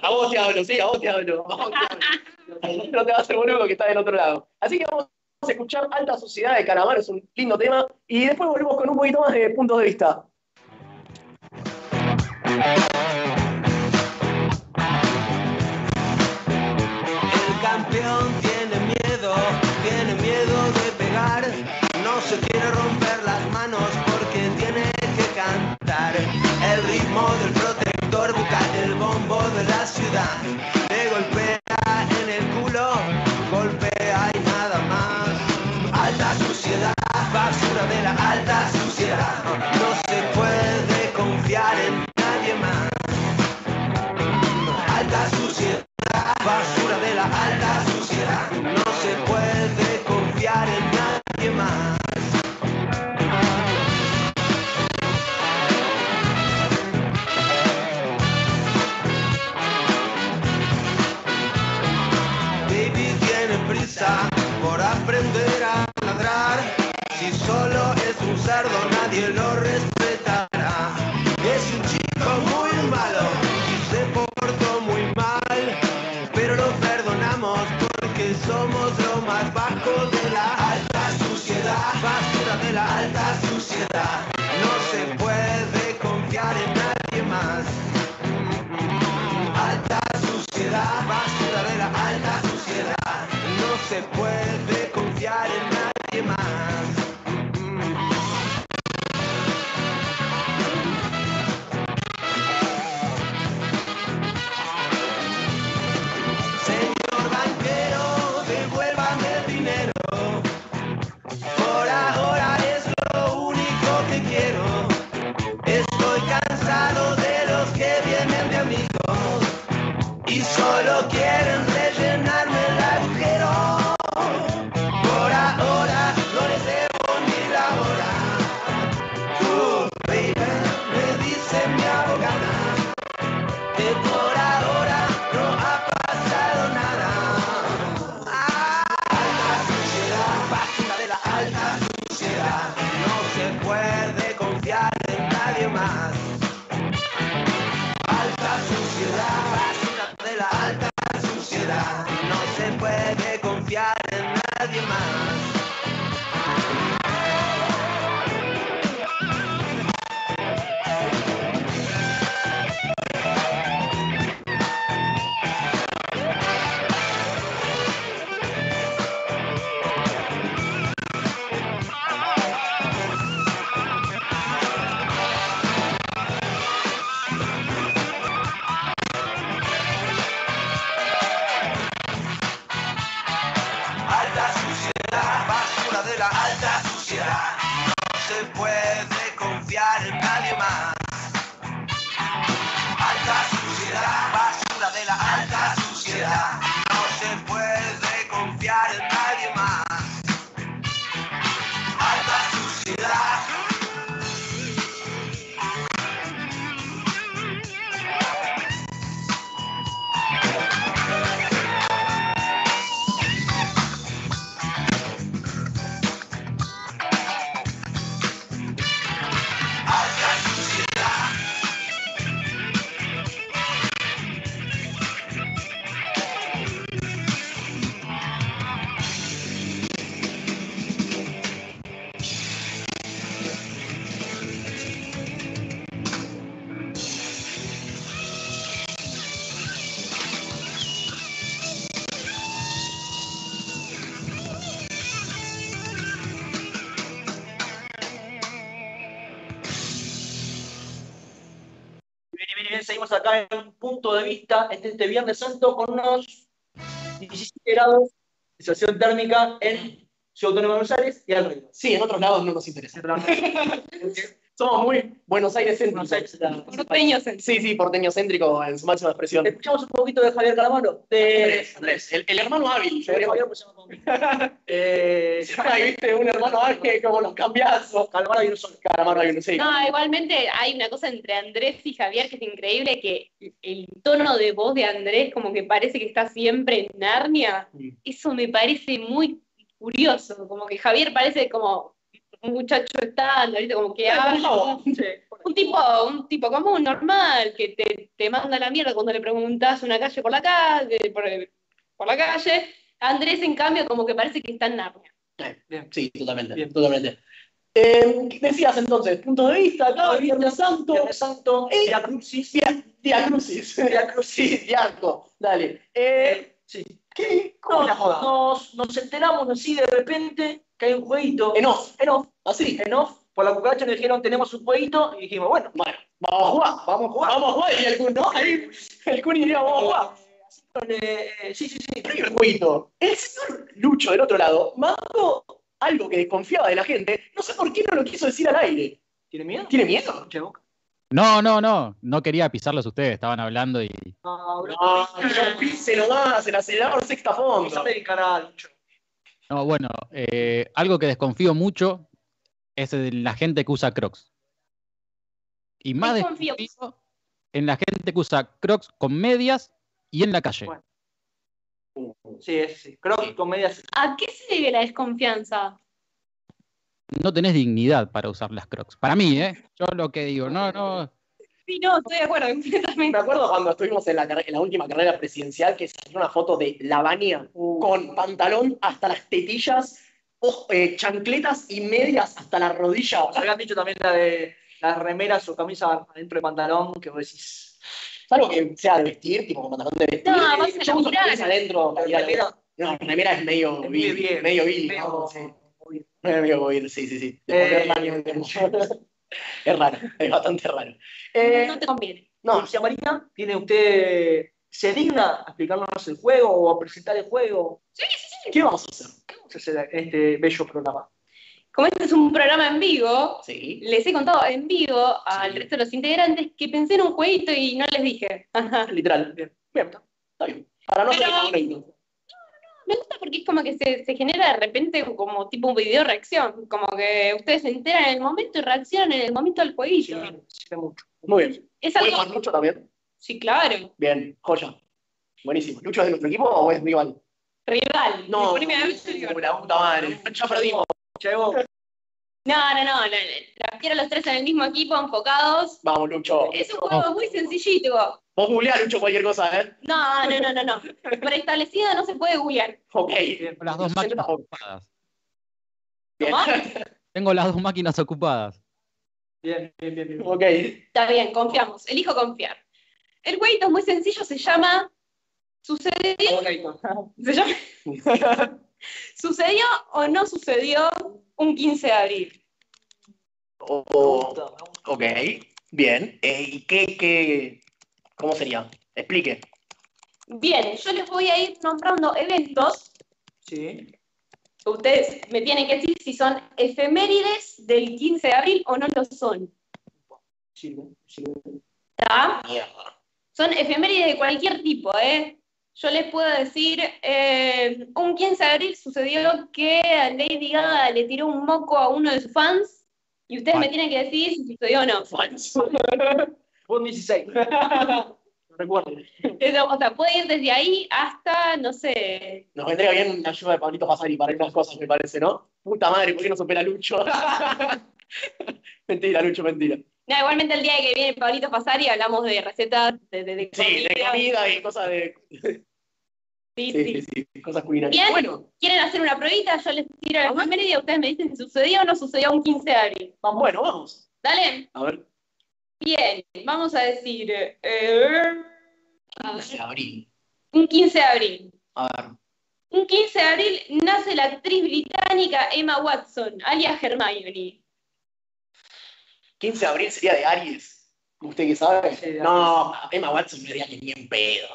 A vos te hablo, sí, a vos te hablo. <laughs> a vos te hablo. No te vas a hacer boludo que está del otro lado. Así que vamos a escuchar Alta Suciedad de Calamaro, es un lindo tema. Y después volvemos con un poquito más de puntos de vista. Se quiere romper las manos porque tiene que cantar. El ritmo del protector busca el bombo de la ciudad. Oh. Seguimos acá en un punto de vista este, este Viernes Santo con unos 17 grados de sensación térmica en Ciudad Autónoma de Buenos Aires y alrededor. Sí, en otros lados no nos interesa. <laughs> Somos muy Buenos Aires céntricos. Porteños en Sí, sí, porteño céntrico en su máxima expresión. Escuchamos un poquito de Javier Calamaro. De... Andrés, Andrés, el, el hermano hábil. Pues, <laughs> Eh, Ay, viste, un hermano hábil como los cambiazos. Calamaro y un solo. Calamaro hábil, sí. No, igualmente hay una cosa entre Andrés y Javier que es increíble, que el tono de voz de Andrés como que parece que está siempre en Narnia. Mm. Eso me parece muy curioso, como que Javier parece como un muchacho estándar, ¿viste? como que habla, un, un tipo, un tipo común, normal, que te, te manda la mierda cuando le preguntas una calle por la calle, por, por la calle. Andrés, en cambio, como que parece que está en Narnia. Bien. Sí, totalmente. Bien. totalmente. Eh, ¿qué decías entonces, punto de vista, acá, Viernes Santo, Viernes Santo, Eh, Via Crucis. Diarco. <laughs> Dale. Eh, Sí. ¿qué? ¿Cómo No, es la joda? nos, nos enteramos así de repente que hay un jueguito. En off. En off. Así. En off. Por la cucaracha nos dijeron tenemos un jueguito y dijimos, bueno, Bueno, vamos a jugar. Vamos a jugar. Vamos a jugar. Y el Kun, ¿no? Ahí, el Kun diría, vamos a jugar. así con, eh, sí, sí, sí. Pero hay un jueguito. El señor Lucho, del otro lado, mandó algo que desconfiaba de la gente. No sé por qué no lo quiso decir al aire. ¿Tiene miedo? ¿Tiene miedo? No, no, no. No quería pisarlos ustedes, estaban hablando y. No, bro. No, yo pise nomás, el acelerador sexta fondo. Pisame el canal, Lucho. No, bueno, eh, algo que desconfío mucho es de la gente que usa Crocs. Y más Desconfío. desconfío en la gente que usa Crocs con medias y en la calle. Bueno. Sí, es, que con medias. ¿A qué se debe la desconfianza? No tenés dignidad para usar las Crocs. Para mí, ¿eh? Yo lo que digo, no, no. Sí, no, estoy de acuerdo <laughs> Me completamente. acuerdo cuando estuvimos en la, carre- en la última carrera presidencial que salió una foto de Lavania con pantalón hasta las tetillas, eh, chancletas y medias hasta la rodilla. Nos habían dicho también la de las remeras o camisas adentro de pantalón, que vos decís. Algo que sea de vestir, tipo pantalón de vestir. No, vas yo uso camisa adentro. No, remera es medio Es vil, medio vil, medio- muy- Medio vil, sí, sí, sí. De Eh, <laughs> Es raro, <laughs> es bastante raro. Eh, No te conviene. no, Dulce Marina, ¿tiene usted. ¿Se digna a explicarnos el juego o a presentar el juego? ¿qué vamos a hacer? ¿Qué vamos a hacer en este bello programa? Como este es un programa en vivo, Sí. les he contado en vivo al Sí. resto de los integrantes que pensé en un jueguito y no les dije. <laughs> Literal. Bien, bien, está, bien. Para no Pero- ser. Me gusta porque es como que se, se genera de repente como tipo un video reacción. Como que ustedes se enteran en el momento y reaccionan en el momento del Sí, jueguito. sirve mucho. Muy bien. Es ¿Puede algo. Lucho también? Sí, claro. Bien, joya. Buenísimo. ¿Lucho es de nuestro equipo o es rival? Rival. No, la puta madre. Ya perdimos. Vos, No, no, no, los quiero los tres en el mismo equipo, enfocados. Vamos, Lucho. Es un juego muy sencillito. Vos googleá, Lucho, cualquier cosa, ¿eh? No, no, no, no, no. Preestablecido no se puede googlear. Ok. Tengo las dos máquinas ocupadas. <laughs> Tengo las dos máquinas ocupadas. Bien, bien, bien, bien. Ok. Está bien, confiamos. Elijo confiar. El jueguito es muy sencillo, se llama. ¿Sucedió? Se llama- <laughs> <laughs> ¿Sucedió o no sucedió un 15 de abril? Oh, ok. Bien. Eh, ¿Y qué, qué? ¿Cómo sería? Explique. Bien, yo les voy a ir nombrando eventos. Sí. Ustedes me tienen que decir si son efemérides del 15 de abril o no lo son. Sirve, sirve. ¿Está? Mierda. Son efemérides de cualquier tipo, ¿eh? Yo les puedo decir, eh, un 15 de abril sucedió que a Lady Gaga le tiró un moco a uno de sus fans y ustedes me tienen que decir si sucedió o no. Fue <laughs> un 16. <laughs> No recuerdo. Eso, o sea, puede ir desde ahí hasta, no sé, Nos vendría bien una ayuda de Pablito Pasari para unas cosas, me parece, ¿no? Puta madre, ¿por qué no supera Lucho? <laughs> mentira, Lucho, mentira. No, igualmente el día que viene Pablito Pasari hablamos de recetas de, de, de Sí, de comida. comida y cosas de. Sí, Sí, sí. cosas culinarias. Bien. Bueno, ¿Quieren hacer una pruebita? Yo les tiro la efeméride y ustedes me dicen si sucedió o no sucedió un 15 de abril. vamos, bueno, vamos. ¿Dale? A ver. Bien, vamos a decir eh, 15 de abril. un 15 de abril. A ver. Un 15 de abril nace la actriz británica Emma Watson, alias Hermione. 15 de abril sería de Aries. ¿Usted qué sabe? No, Emma Watson me diría que ni en pedo.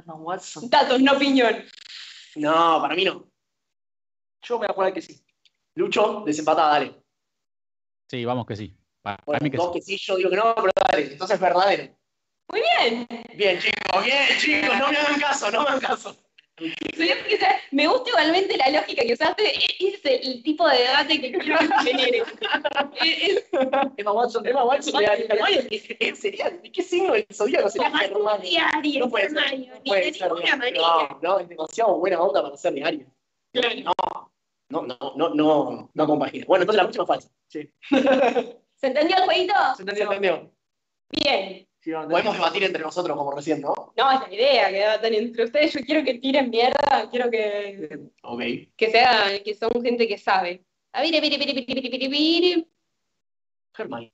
Emma Watson. Datos, no opinión. No, para mí no. Yo me voy a jugar que sí. Lucho, desempatada, dale. Sí, vamos que sí. Para, Bueno, mí que dos sí. que sí, yo digo que no, pero dale. Entonces es verdadero. Muy bien. Bien, chicos, bien, chicos, no me hagan caso, no me hagan caso. Me gusta igualmente la lógica que usaste. Es el tipo de debate que quiero. Es- es- Emma Watson. Emma Watson de Aries. Hermione, ¿qué sería? ¿De qué signo del zodíaco sería Hermione? No puede ser. No puede ser. No, no, es demasiado buena onda para ser de Aries. No, no, no, no, no, no compagina. Bueno, entonces la próxima falsa. ¿Se entendió el jueguito? ¿Se ¿Se entendió? entendió? Bien. Sí, no, Podemos debatir entre nosotros como recién, ¿no? No, es la idea que debatan entre ustedes. Yo quiero que tiren mierda. Quiero que, Ok. que se hagan, que son gente que sabe. A ver, a ver, a ver, a ver, a ver, a ver, a ver. Hermione.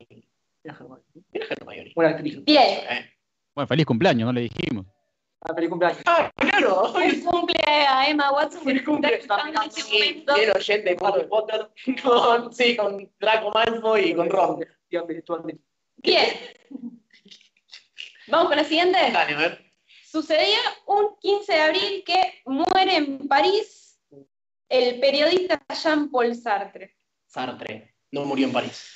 Mira, Germán. Mira Hermione. Buena actriz. Bien. Eh. Bueno, feliz cumpleaños, no le dijimos. Ah, feliz cumpleaños. Ah, claro. Feliz cumple a Emma Watson. Feliz cumple. Este Sí, momento. bien oyente con Harry Potter. <laughs> Con, sí, con Draco Malfoy y con Ron. Bien. <laughs> Vamos con la siguiente. Dale, a ver. Sucedía un 15 de abril que muere en París el periodista Jean-Paul Sartre. Sartre. No murió en París.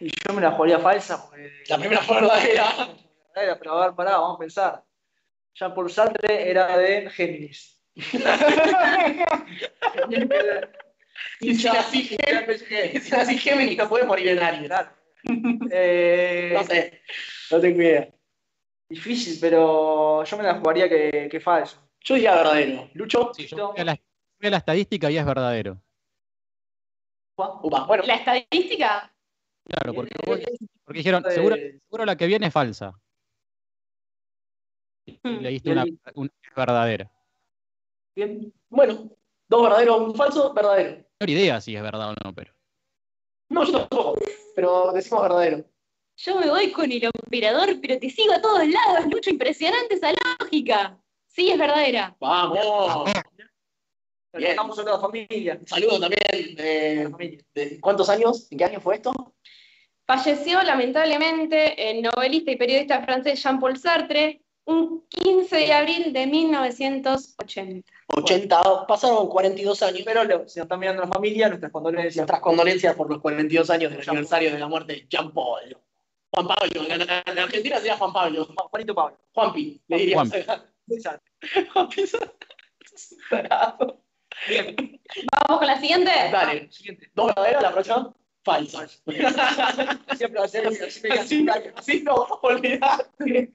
Y yo me la jugaría falsa porque. La primera fue verdadera. Era, pero a ver, pará, vamos a pensar. Jean Paul Sartre era de Géminis. <laughs> Y si nací Géminis, no puedes morir en Aries. Eh, No sé. No tengo idea. Difícil, pero yo me la jugaría que, que falso. Yo diría verdadero. Lucho. Sí, yo fui a la, fui a la estadística y es verdadero. Upa, bueno. La estadística, Claro, porque, vos- porque dijeron, seguro, seguro la que viene es falsa. Y Hmm. leíste una, verdadera. Bien. Bueno. Dos verdaderos, un falso, verdadero. No tengo idea si es verdad o no, pero. No, yo tampoco. Pero decimos verdadero. yo me voy con el operador, pero te sigo a todos lados, Lucho, impresionante esa lógica. Sí, es verdadera. Vamos. Bien. Estamos en la familia. Un saludo también. Familia. de- ¿Cuántos años? ¿En qué año fue esto? Falleció lamentablemente el novelista y periodista francés Jean-Paul Sartre un 15 de abril de 1980. 80. Pasaron 42 años. Pero lo- si nos están mirando la familia, nuestras condolencias. Nuestras condolencias por los 42 años del aniversario de la muerte de Jean Paul. Juan Pablo. En, en- en Argentina sería Juan Pablo. Juanito Pablo. Juanpi. Le diríamos. Exacto. Juanpi. <laughs> Bien. Vamos con la siguiente. Dale. Siguiente. ¿Dos verdaderas la próxima? Falsa. <laughs> Siempre va a ser <laughs> así me Así, así no, olvidate.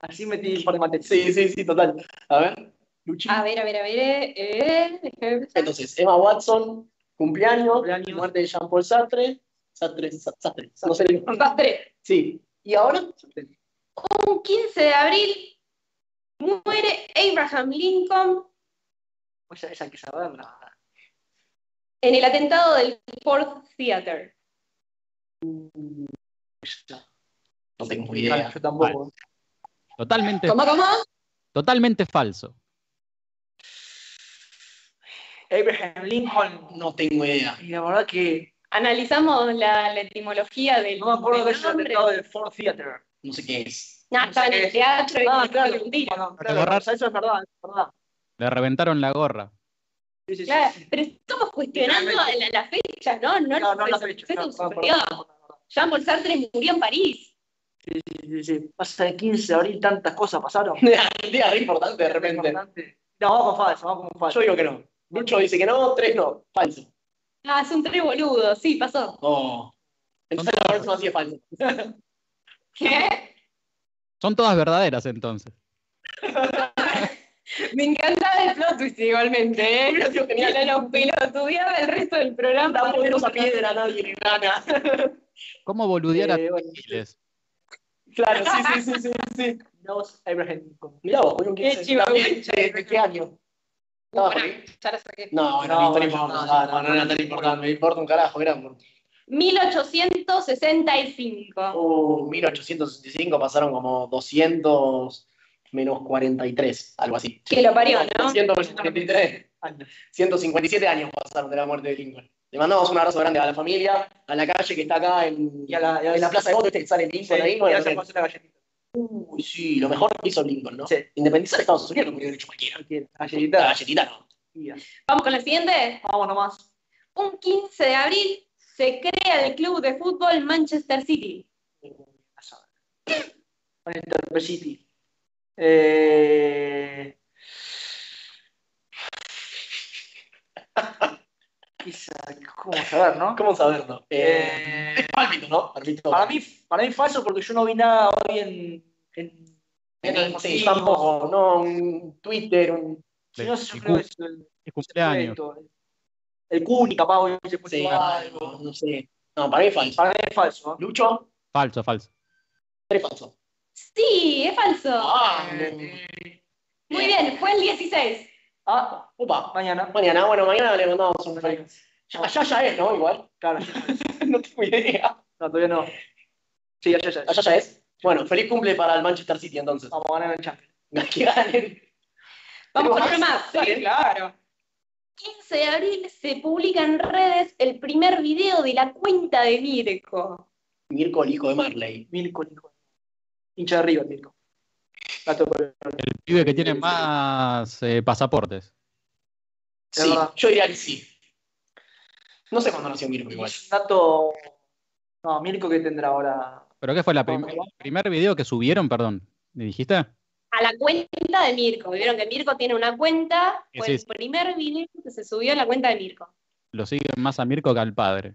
Así metí un par de materias. Sí, sí, sí, total. A ver, Luchi. A ver, a ver, a ver. eh. Entonces, Emma Watson Cumpleaños, Cumpleaños. muerte de Jean-Paul Sartre. Sartre, Sa- Sartre, no sé el Sastre. Sí. ¿Y ahora? Un 15 de abril muere Abraham Lincoln Pues esa hay que saberla. en el atentado del Ford Theater. No tengo Ah, idea. Yo tampoco. Totalmente, ¿Cómo, cómo? totalmente falso. Abraham Lincoln. No tengo idea. Y la verdad que Analizamos la, la etimología del, no me acuerdo de del atentado del Ford Theater. No sé qué es. No, estaba en el teatro y Ah, claro. un tiro. Claro, borrar. eso es verdad, es verdad. Le reventaron la gorra. Sí, sí, sí, Claro, sí. pero estamos cuestionando la, la fecha, ¿no? No, No, no la fecha. no, no, superior. perdón, perdón. Jean-Paul Sartre murió en París. Sí, sí, sí, sí. Pasa el 15 de abril, tantas cosas pasaron. <laughs> Un día re importante de repente. Importante. No, vamos con falso, vamos con falso. Yo digo que no. Lucho dice que no, tres no. Falso. Ah, es un tres boludo, sí, pasó. Oh. Entonces la próxima sí es falso. <laughs> ¿Qué? Son todas verdaderas entonces. <laughs> Me encantaba el plot twist igualmente, ¿eh? Sido genial. Era lo pelotudeaba el resto del programa. La poderosa piedra, nadie gana. ¿Cómo boludear a Eh, bueno, Giles? Claro, sí, sí, sí, sí, sí. Vos, Abraham Lincoln. Mirá vos, un Qué 15. chivo, También, qué ¿de, de qué año? No, No, no, no, no, No, no, no, no era tan importante. Me importa un carajo, era. 1865. Uh, 1865 pasaron como 200 menos 43, algo así. Que lo parió, ¿no? 200 menos 43. Años. 157 años pasaron de la muerte de Lincoln. Le mandamos un abrazo grande a la familia, a la calle que está acá en, Y a la- y a la- en la Plaza de ¿viste que sale Lincoln Sí, ahí. Bueno, la galletita. Uy, sí, lo mejor que hizo Lincoln, ¿no? Sí. Independizar Estados Unidos no hubiera hecho cualquiera. Cualquiera. La Galletita. galletita no. Vamos con la siguiente. Vamos nomás. Un 15 de abril se crea el club de fútbol Manchester City. Manchester City. Eh... <laughs> ¿Cómo saber, no? ¿Cómo saberlo? Eh, Eh, es pálpito, ¿no? Pálpito. para, mí, para mí falso porque yo no vi nada hoy en. en, En el, sí, sí, tampoco, no, un Twitter, un... Si no, yo El creo que es el, el cumpleaños. el Cuni, capaz hoy se puso Sí, algo. no sé. No, para mí es falso. Para mí es falso. ¿no? Lucho, Falso, falso. tres falso. Sí, es falso. Ah, Muy bien, fue el 16. Ah, Opa, mañana. mañana, bueno, mañana le mandamos un feliz. Ya, ya, ya es, ¿no? Igual. Claro, <laughs> no tengo idea. no, todavía no. Sí, ya, ya, ya. Allá ya es. Bueno, feliz cumple para el Manchester City entonces. Vamos a ganar el Champions. <laughs> Que ganen. Vamos con ¿Tenemos uno más? Sí, claro. 15 de abril se publica en redes el primer video de la cuenta de Mirko. Mirko, el hijo de Marley. Milko, hijo. Hincha de River, Milko. Gato por el- El pibe que tiene más eh, pasaportes. Es Sí, yo diría que sí. No sé cuándo nació Mirko igual. Es un dato. No, Mirko que tendrá ahora. ¿Pero qué fue la prim- el primer video que subieron, perdón? ¿Me dijiste? A la cuenta de Mirko. Vieron que Mirko tiene una cuenta. Fue Sí, el primer video que se subió a la cuenta de Mirko. Lo siguen más a Mirko que al padre.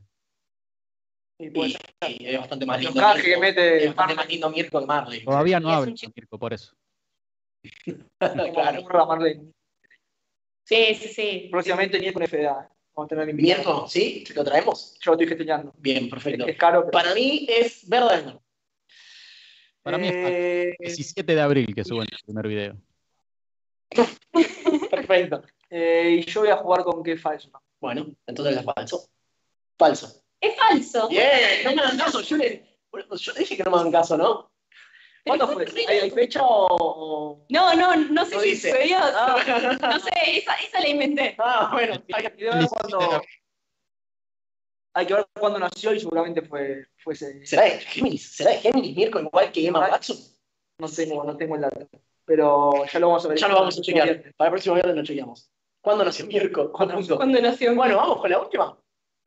Y puede Y, y es bastante más lindo. cajes que Mirko. mete Es bastante Marley. más lindo Mirko que Marley. Todavía no un chico. Mirko, por eso. <laughs> <laughs> claro. Burra Marlene. Sí, sí, sí. Próximamente ni con FDA. Vamos a tener invitado. Mirko, ¿sí? ¿Lo traemos? Yo lo estoy gestionando. Bien, perfecto. Es caro, pero. Para mí es verdadero. Para mí es Eh, 17 de abril que suben el primer video. <laughs> Perfecto. Eh, y yo voy a jugar con qué falso. Bueno, entonces es falso. Falso. Es falso. Bien, no me hagan caso. Yo le, yo dije que no me hagan caso, ¿no? ¿Cuándo fue? ¿Hay, hay fecha o.? No, no, no sé si sucedió. Ah, No sé, esa, esa la inventé. ah, bueno. Hay que ver cuándo. Hay que ver cuándo nació y seguramente fue, fue ese. ¿Será de Géminis? ¿Será de Géminis Mirko igual que Emma Watson? No tengo, no tengo el dato. Pero ya lo vamos a ver. Ya lo vamos a chequear. Para el próximo viernes lo chequeamos. ¿Cuándo nació Mirko? ¿Cuándo nació? ¿Cuándo nació? Bueno, vamos con la última.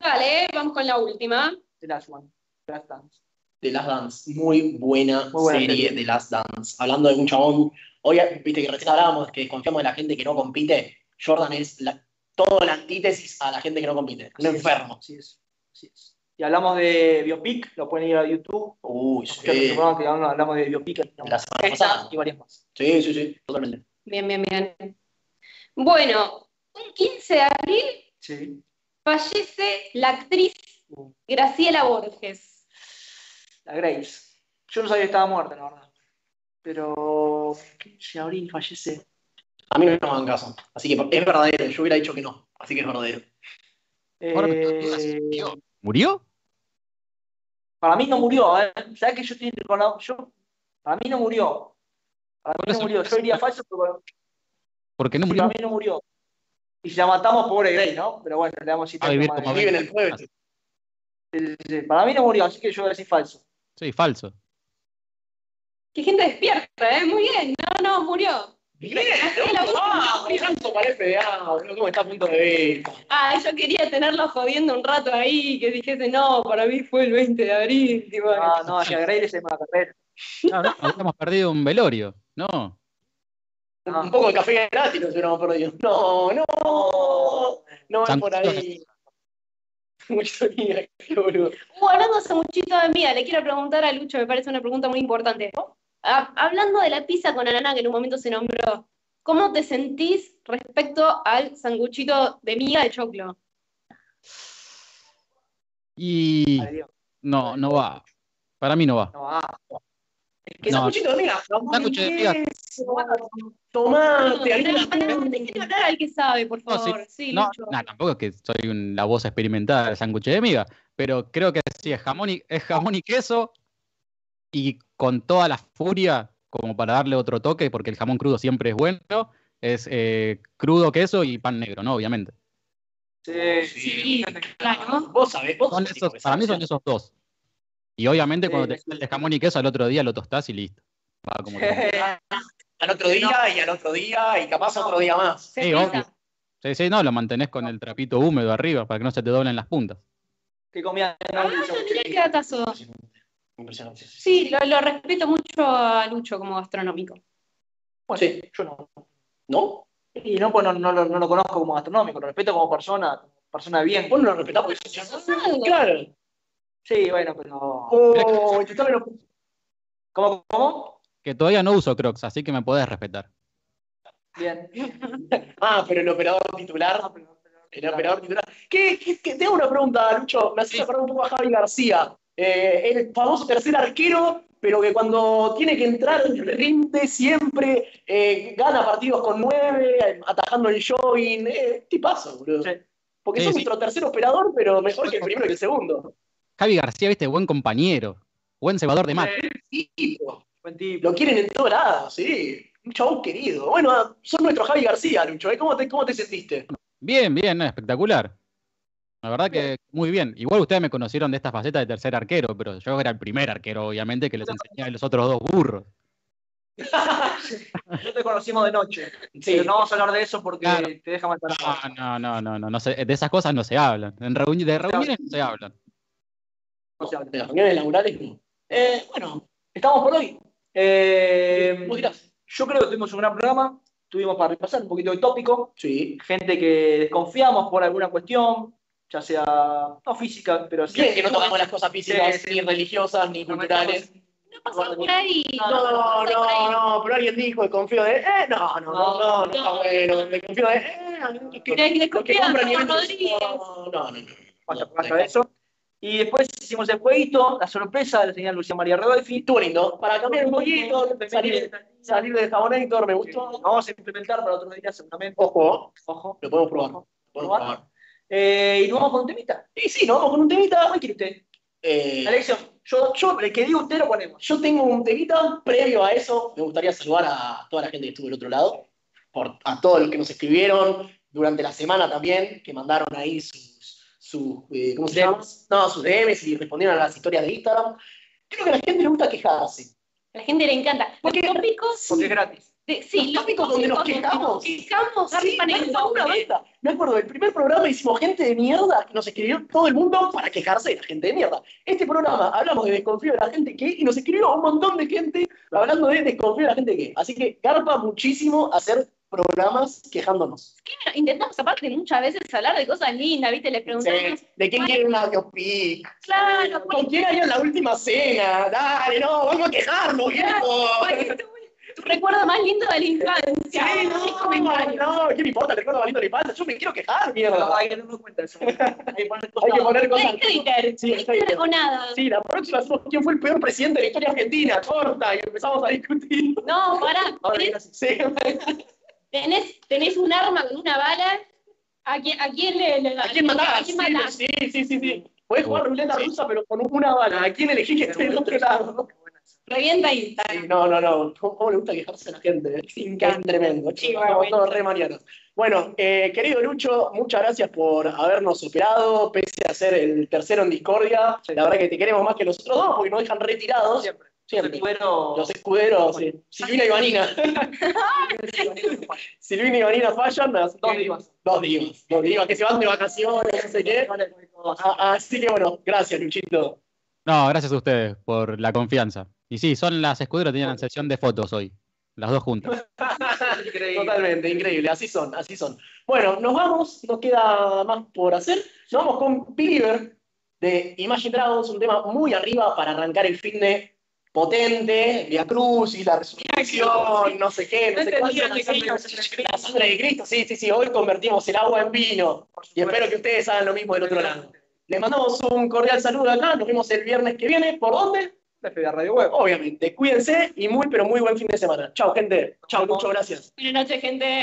Vale, vamos con la última. The Last One. The Last Dance. The Last Dance. Muy buena, Muy buena serie serie. The Last Dance. Hablando de un chabón. Hoy, viste que recién hablábamos que desconfiamos de la gente que no compite. Jordan es la, todo la antítesis a la gente que no compite. Un Así es, enfermo. Así es. Así es. Y hablamos de Biopic, lo pueden ir a YouTube. Uy, sí. que hablamos de Biopic La semana pasada. y varias más. Sí, sí, sí, totalmente. Bien, bien, bien. Bueno, un 15 de abril Sí. Fallece la actriz Graciela Borges. La Grace. Yo no sabía que estaba muerta, la verdad. Pero. Si abril fallece. A mí no me hagan caso. Así que es verdadero. Yo hubiera dicho que no. Así que es verdadero. Eh, murió. Para mí no murió, ¿eh? ¿Sabes que yo estoy con la- yo Para mí no murió. Para Por mí no murió. Yo diría falso, pero Porque no sí, murió. para mí no murió. Y si la matamos, pobre Grey, ¿no? Pero bueno, le damos A vivir como Vive en el pueblo. Sí, sí, sí. Para mí no murió, así que yo voy a decir falso. Sí, falso. Qué gente despierta, ¿eh? Muy bien. No, no, murió. Bien, ah, para boludo, cómo está a punto de ver. Ah, yo quería tenerlo jodiendo un rato ahí, que dijese, no, para mí fue el 20 de abril. tipo, No, <laughs> no, hacia Grey le se mata carrera. No, no, habíamos perdido un velorio. No. Un poco de café gratis nos hubiéramos perdido. No, no, no es por ahí. <laughs> Mucho día, qué boludo. Uh, hablando de sanguchito de miga, le quiero preguntar a Lucho, me parece una pregunta muy importante. Ah, hablando de la pizza con ananá, que en un momento se nombró, ¿cómo te sentís respecto al sanguchito de miga de choclo? Y no, no va. Para mí no va. No, ah. Que ¿Qué No. sanguchito de miga? Sándwich de miga. No, déjeme hablar al que sabe, por No, sí. favor. Sí, No, Lucho. no, tampoco es que soy un- la voz experimentada del sándwich de miga, pero creo que sí, es jamón y, es jamón y queso y con toda la furia, como para darle otro toque, porque el jamón crudo siempre es bueno, es eh, crudo queso y pan negro, ¿no? Obviamente. Sí, Sí, claro. Vos sabés, vos Son esos- para mí son esos dos. Y obviamente Sí, cuando te sí. el de jamón y queso al otro día lo tostás y listo. Va como que- Al otro día y al otro día y capaz otro día más. Sí, obvio. Sí, sí, no, lo mantenés con el trapito húmedo arriba para que no se te doblen las puntas. ¿Qué comía? Ah, no tenía que dar caso. Impresionante. Sí, lo, lo respeto mucho a Lucho como gastronómico. Bueno, Sí. yo no. ¿No? Y no, pues no, no, lo- no lo conozco como gastronómico, lo respeto como persona, persona bien. Vos no lo respetás porque Claro. Sí, bueno, pero. Oh, ¿Cómo? ¿Cómo? Que todavía no uso Crocs, así que me podés respetar. Bien. <laughs> Ah, pero el operador titular. El operador titular. ¿Qué, qué, qué- Te hago una pregunta, Lucho. Me haces Sí. acordar un poco a Javi García. Eh, el famoso tercer arquero, pero que cuando tiene que entrar rinde siempre, eh, gana partidos con nueve, atajando el jogging. Eh, tipazo, boludo. Sí. Porque Sí, sos sí. nuestro tercer operador, pero mejor que el primero y el segundo. Javi García, viste, buen compañero, buen cebador de mate. Tipo, Buen tipo. lo quieren en todos lados, sí. Un chabón querido. Bueno, sos nuestro Javi García, Lucho. ¿eh? ¿Cómo, te, ¿Cómo te sentiste? Bien, bien, espectacular. La verdad que muy bien. Igual ustedes me conocieron de esta faceta de tercer arquero, pero yo era el primer arquero, obviamente, que les enseñé a los otros dos burros. <laughs> No te conocimos de noche. Sí. Pero no vamos a hablar de eso porque Claro. te deja matar. No, no, no, no, no, de esas cosas no se hablan. En reuni- de reuniones no se hablan. No se habla. De las reuniones laborales, no. Eh, bueno, Estamos por hoy. Eh, vos dirás. yo creo que tuvimos un gran programa. Tuvimos para repasar un poquito de tópico. Sí. Gente que desconfiamos por alguna cuestión, ya sea no física, pero sí. Bien que no tocamos las cosas físicas, Sí, sí. ni religiosas, ni No culturales. No pasó por ahí. No, no, no, pero alguien dijo, desconfío de. Eh, no, no, no, no, no bueno. Desconfío de. Eh, que, De- de que confianza compran. No, no, no. no. Basta, No, basta de eso. Y después hicimos el jueguito, la sorpresa de la señora Lucía María Rodolfi. Estuvo lindo. Para cambiar un poquito, salir, salir del jabonator, me Lo gustó. vamos a implementar para otro día seguramente. Ojo, Ojo. lo podemos probar. Lo podemos ¿Probar? probar. Eh, y nos vamos con un temita. Y sí, nos vamos con un temita. ¿Cuál quiere usted? Eh, elección. Yo, yo, el que diga usted lo ponemos. Yo tengo un temita previo a eso. Me gustaría saludar a toda la gente que estuvo del otro lado, por, a todos los que nos escribieron durante la semana también, que mandaron ahí sus eh, ¿cómo se llama? No, sus DMs y respondieron a las historias de Instagram. Creo que a la gente le gusta quejarse. A la gente le encanta. Porque- Los tópicos. Porque es gratis. de- sí, los tópicos donde nos quejamos. quejamos, Sí, una. Me acuerdo, el primer programa hicimos gente de mierda que nos escribió todo el mundo para quejarse de la gente de mierda. Este programa hablamos de desconfío de la gente que y nos escribió un montón de gente hablando de desconfío de la gente que. Así que garpa muchísimo hacer programas quejándonos. Intentamos aparte muchas veces hablar de cosas lindas, ¿viste? Le preguntamos, Sí, ¿De quién quiere una biopic? claro, ¿Con quién harían la última cena? Dale, no, vamos a quejarnos, viejo. ¿cuál es tu- recuerdo más lindo de la infancia. Sí, no, no, ¿qué me importa? El recuerdo bonito de la infancia. Yo me quiero quejar, No, mierda. hay que tenerlo en cuenta eso. <laughs> Hay que poner Hay que cosas. poner cosas. Twitter, Sí, es Twitter. o nada. Sí, la próxima hacemos quién fue el peor presidente de la historia argentina, corta, y empezamos a discutir. No, pará. Sí. Tenés, tenés un arma con una bala. ¿A quién, a quién le, le- ¿A quién matás? ¿A quién matás? Sí, sí, sí, sí. Podés jugar ruleta rusa, pero con una bala. ¿A quién elegí que esté del otro lado? Revienta Sí, Instagram. no, no, no. ¿Cómo, cómo le gusta quejarse a la gente? Es increíble, tremendo. Sí, Chicos, bueno, estamos todos re mañanas. Bueno, eh, querido Lucho, muchas gracias por habernos superado, pese a ser el tercero en Discordia. La verdad que te queremos más que los otros dos, porque nos dejan retirados. Siempre. Siempre. Bueno, Los escuderos, sí. Silvina y Vanina. Silvina y Vanina fallan. Dos divas. Dos divas. Dos divas que se van de vacaciones, no sé qué. <laughs> Ah, Así que bueno, gracias, Luchito. No, gracias a ustedes por la confianza. Y sí, son las escuderos, tenían sesión de fotos hoy. Las dos juntas. <laughs> Increíble. Totalmente, increíble. Así son, así son. Bueno, nos vamos, nos queda más por hacer. Nos vamos con Believer de Imagine Dragons, un tema muy arriba para arrancar el fin de potente, Via Cruz y la resurrección, no sé qué, no sé cuánto. la sangre de La sangre de Cristo, sí, sí, sí. Hoy convertimos el agua en vino. Y espero que ustedes hagan lo mismo del otro lado. Les mandamos un cordial saludo acá. Nos vemos el viernes que viene. ¿Por dónde? FDA Radio Web. Obviamente. Cuídense y muy, pero muy buen fin de semana. Chao, gente. Chao, muchas gracias. Buenas noches, gente.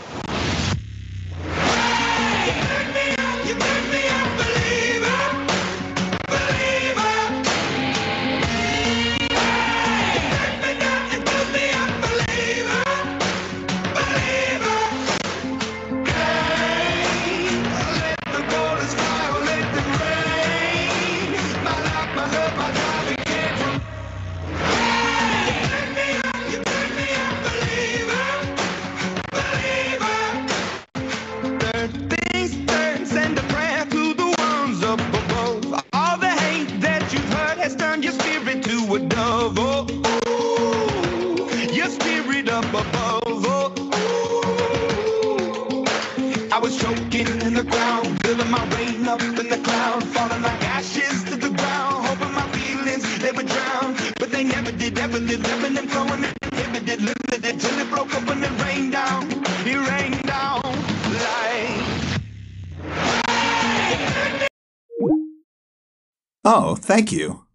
Living inhibited, limited, till it broke up and it rained down, it rained down like. Oh, thank you.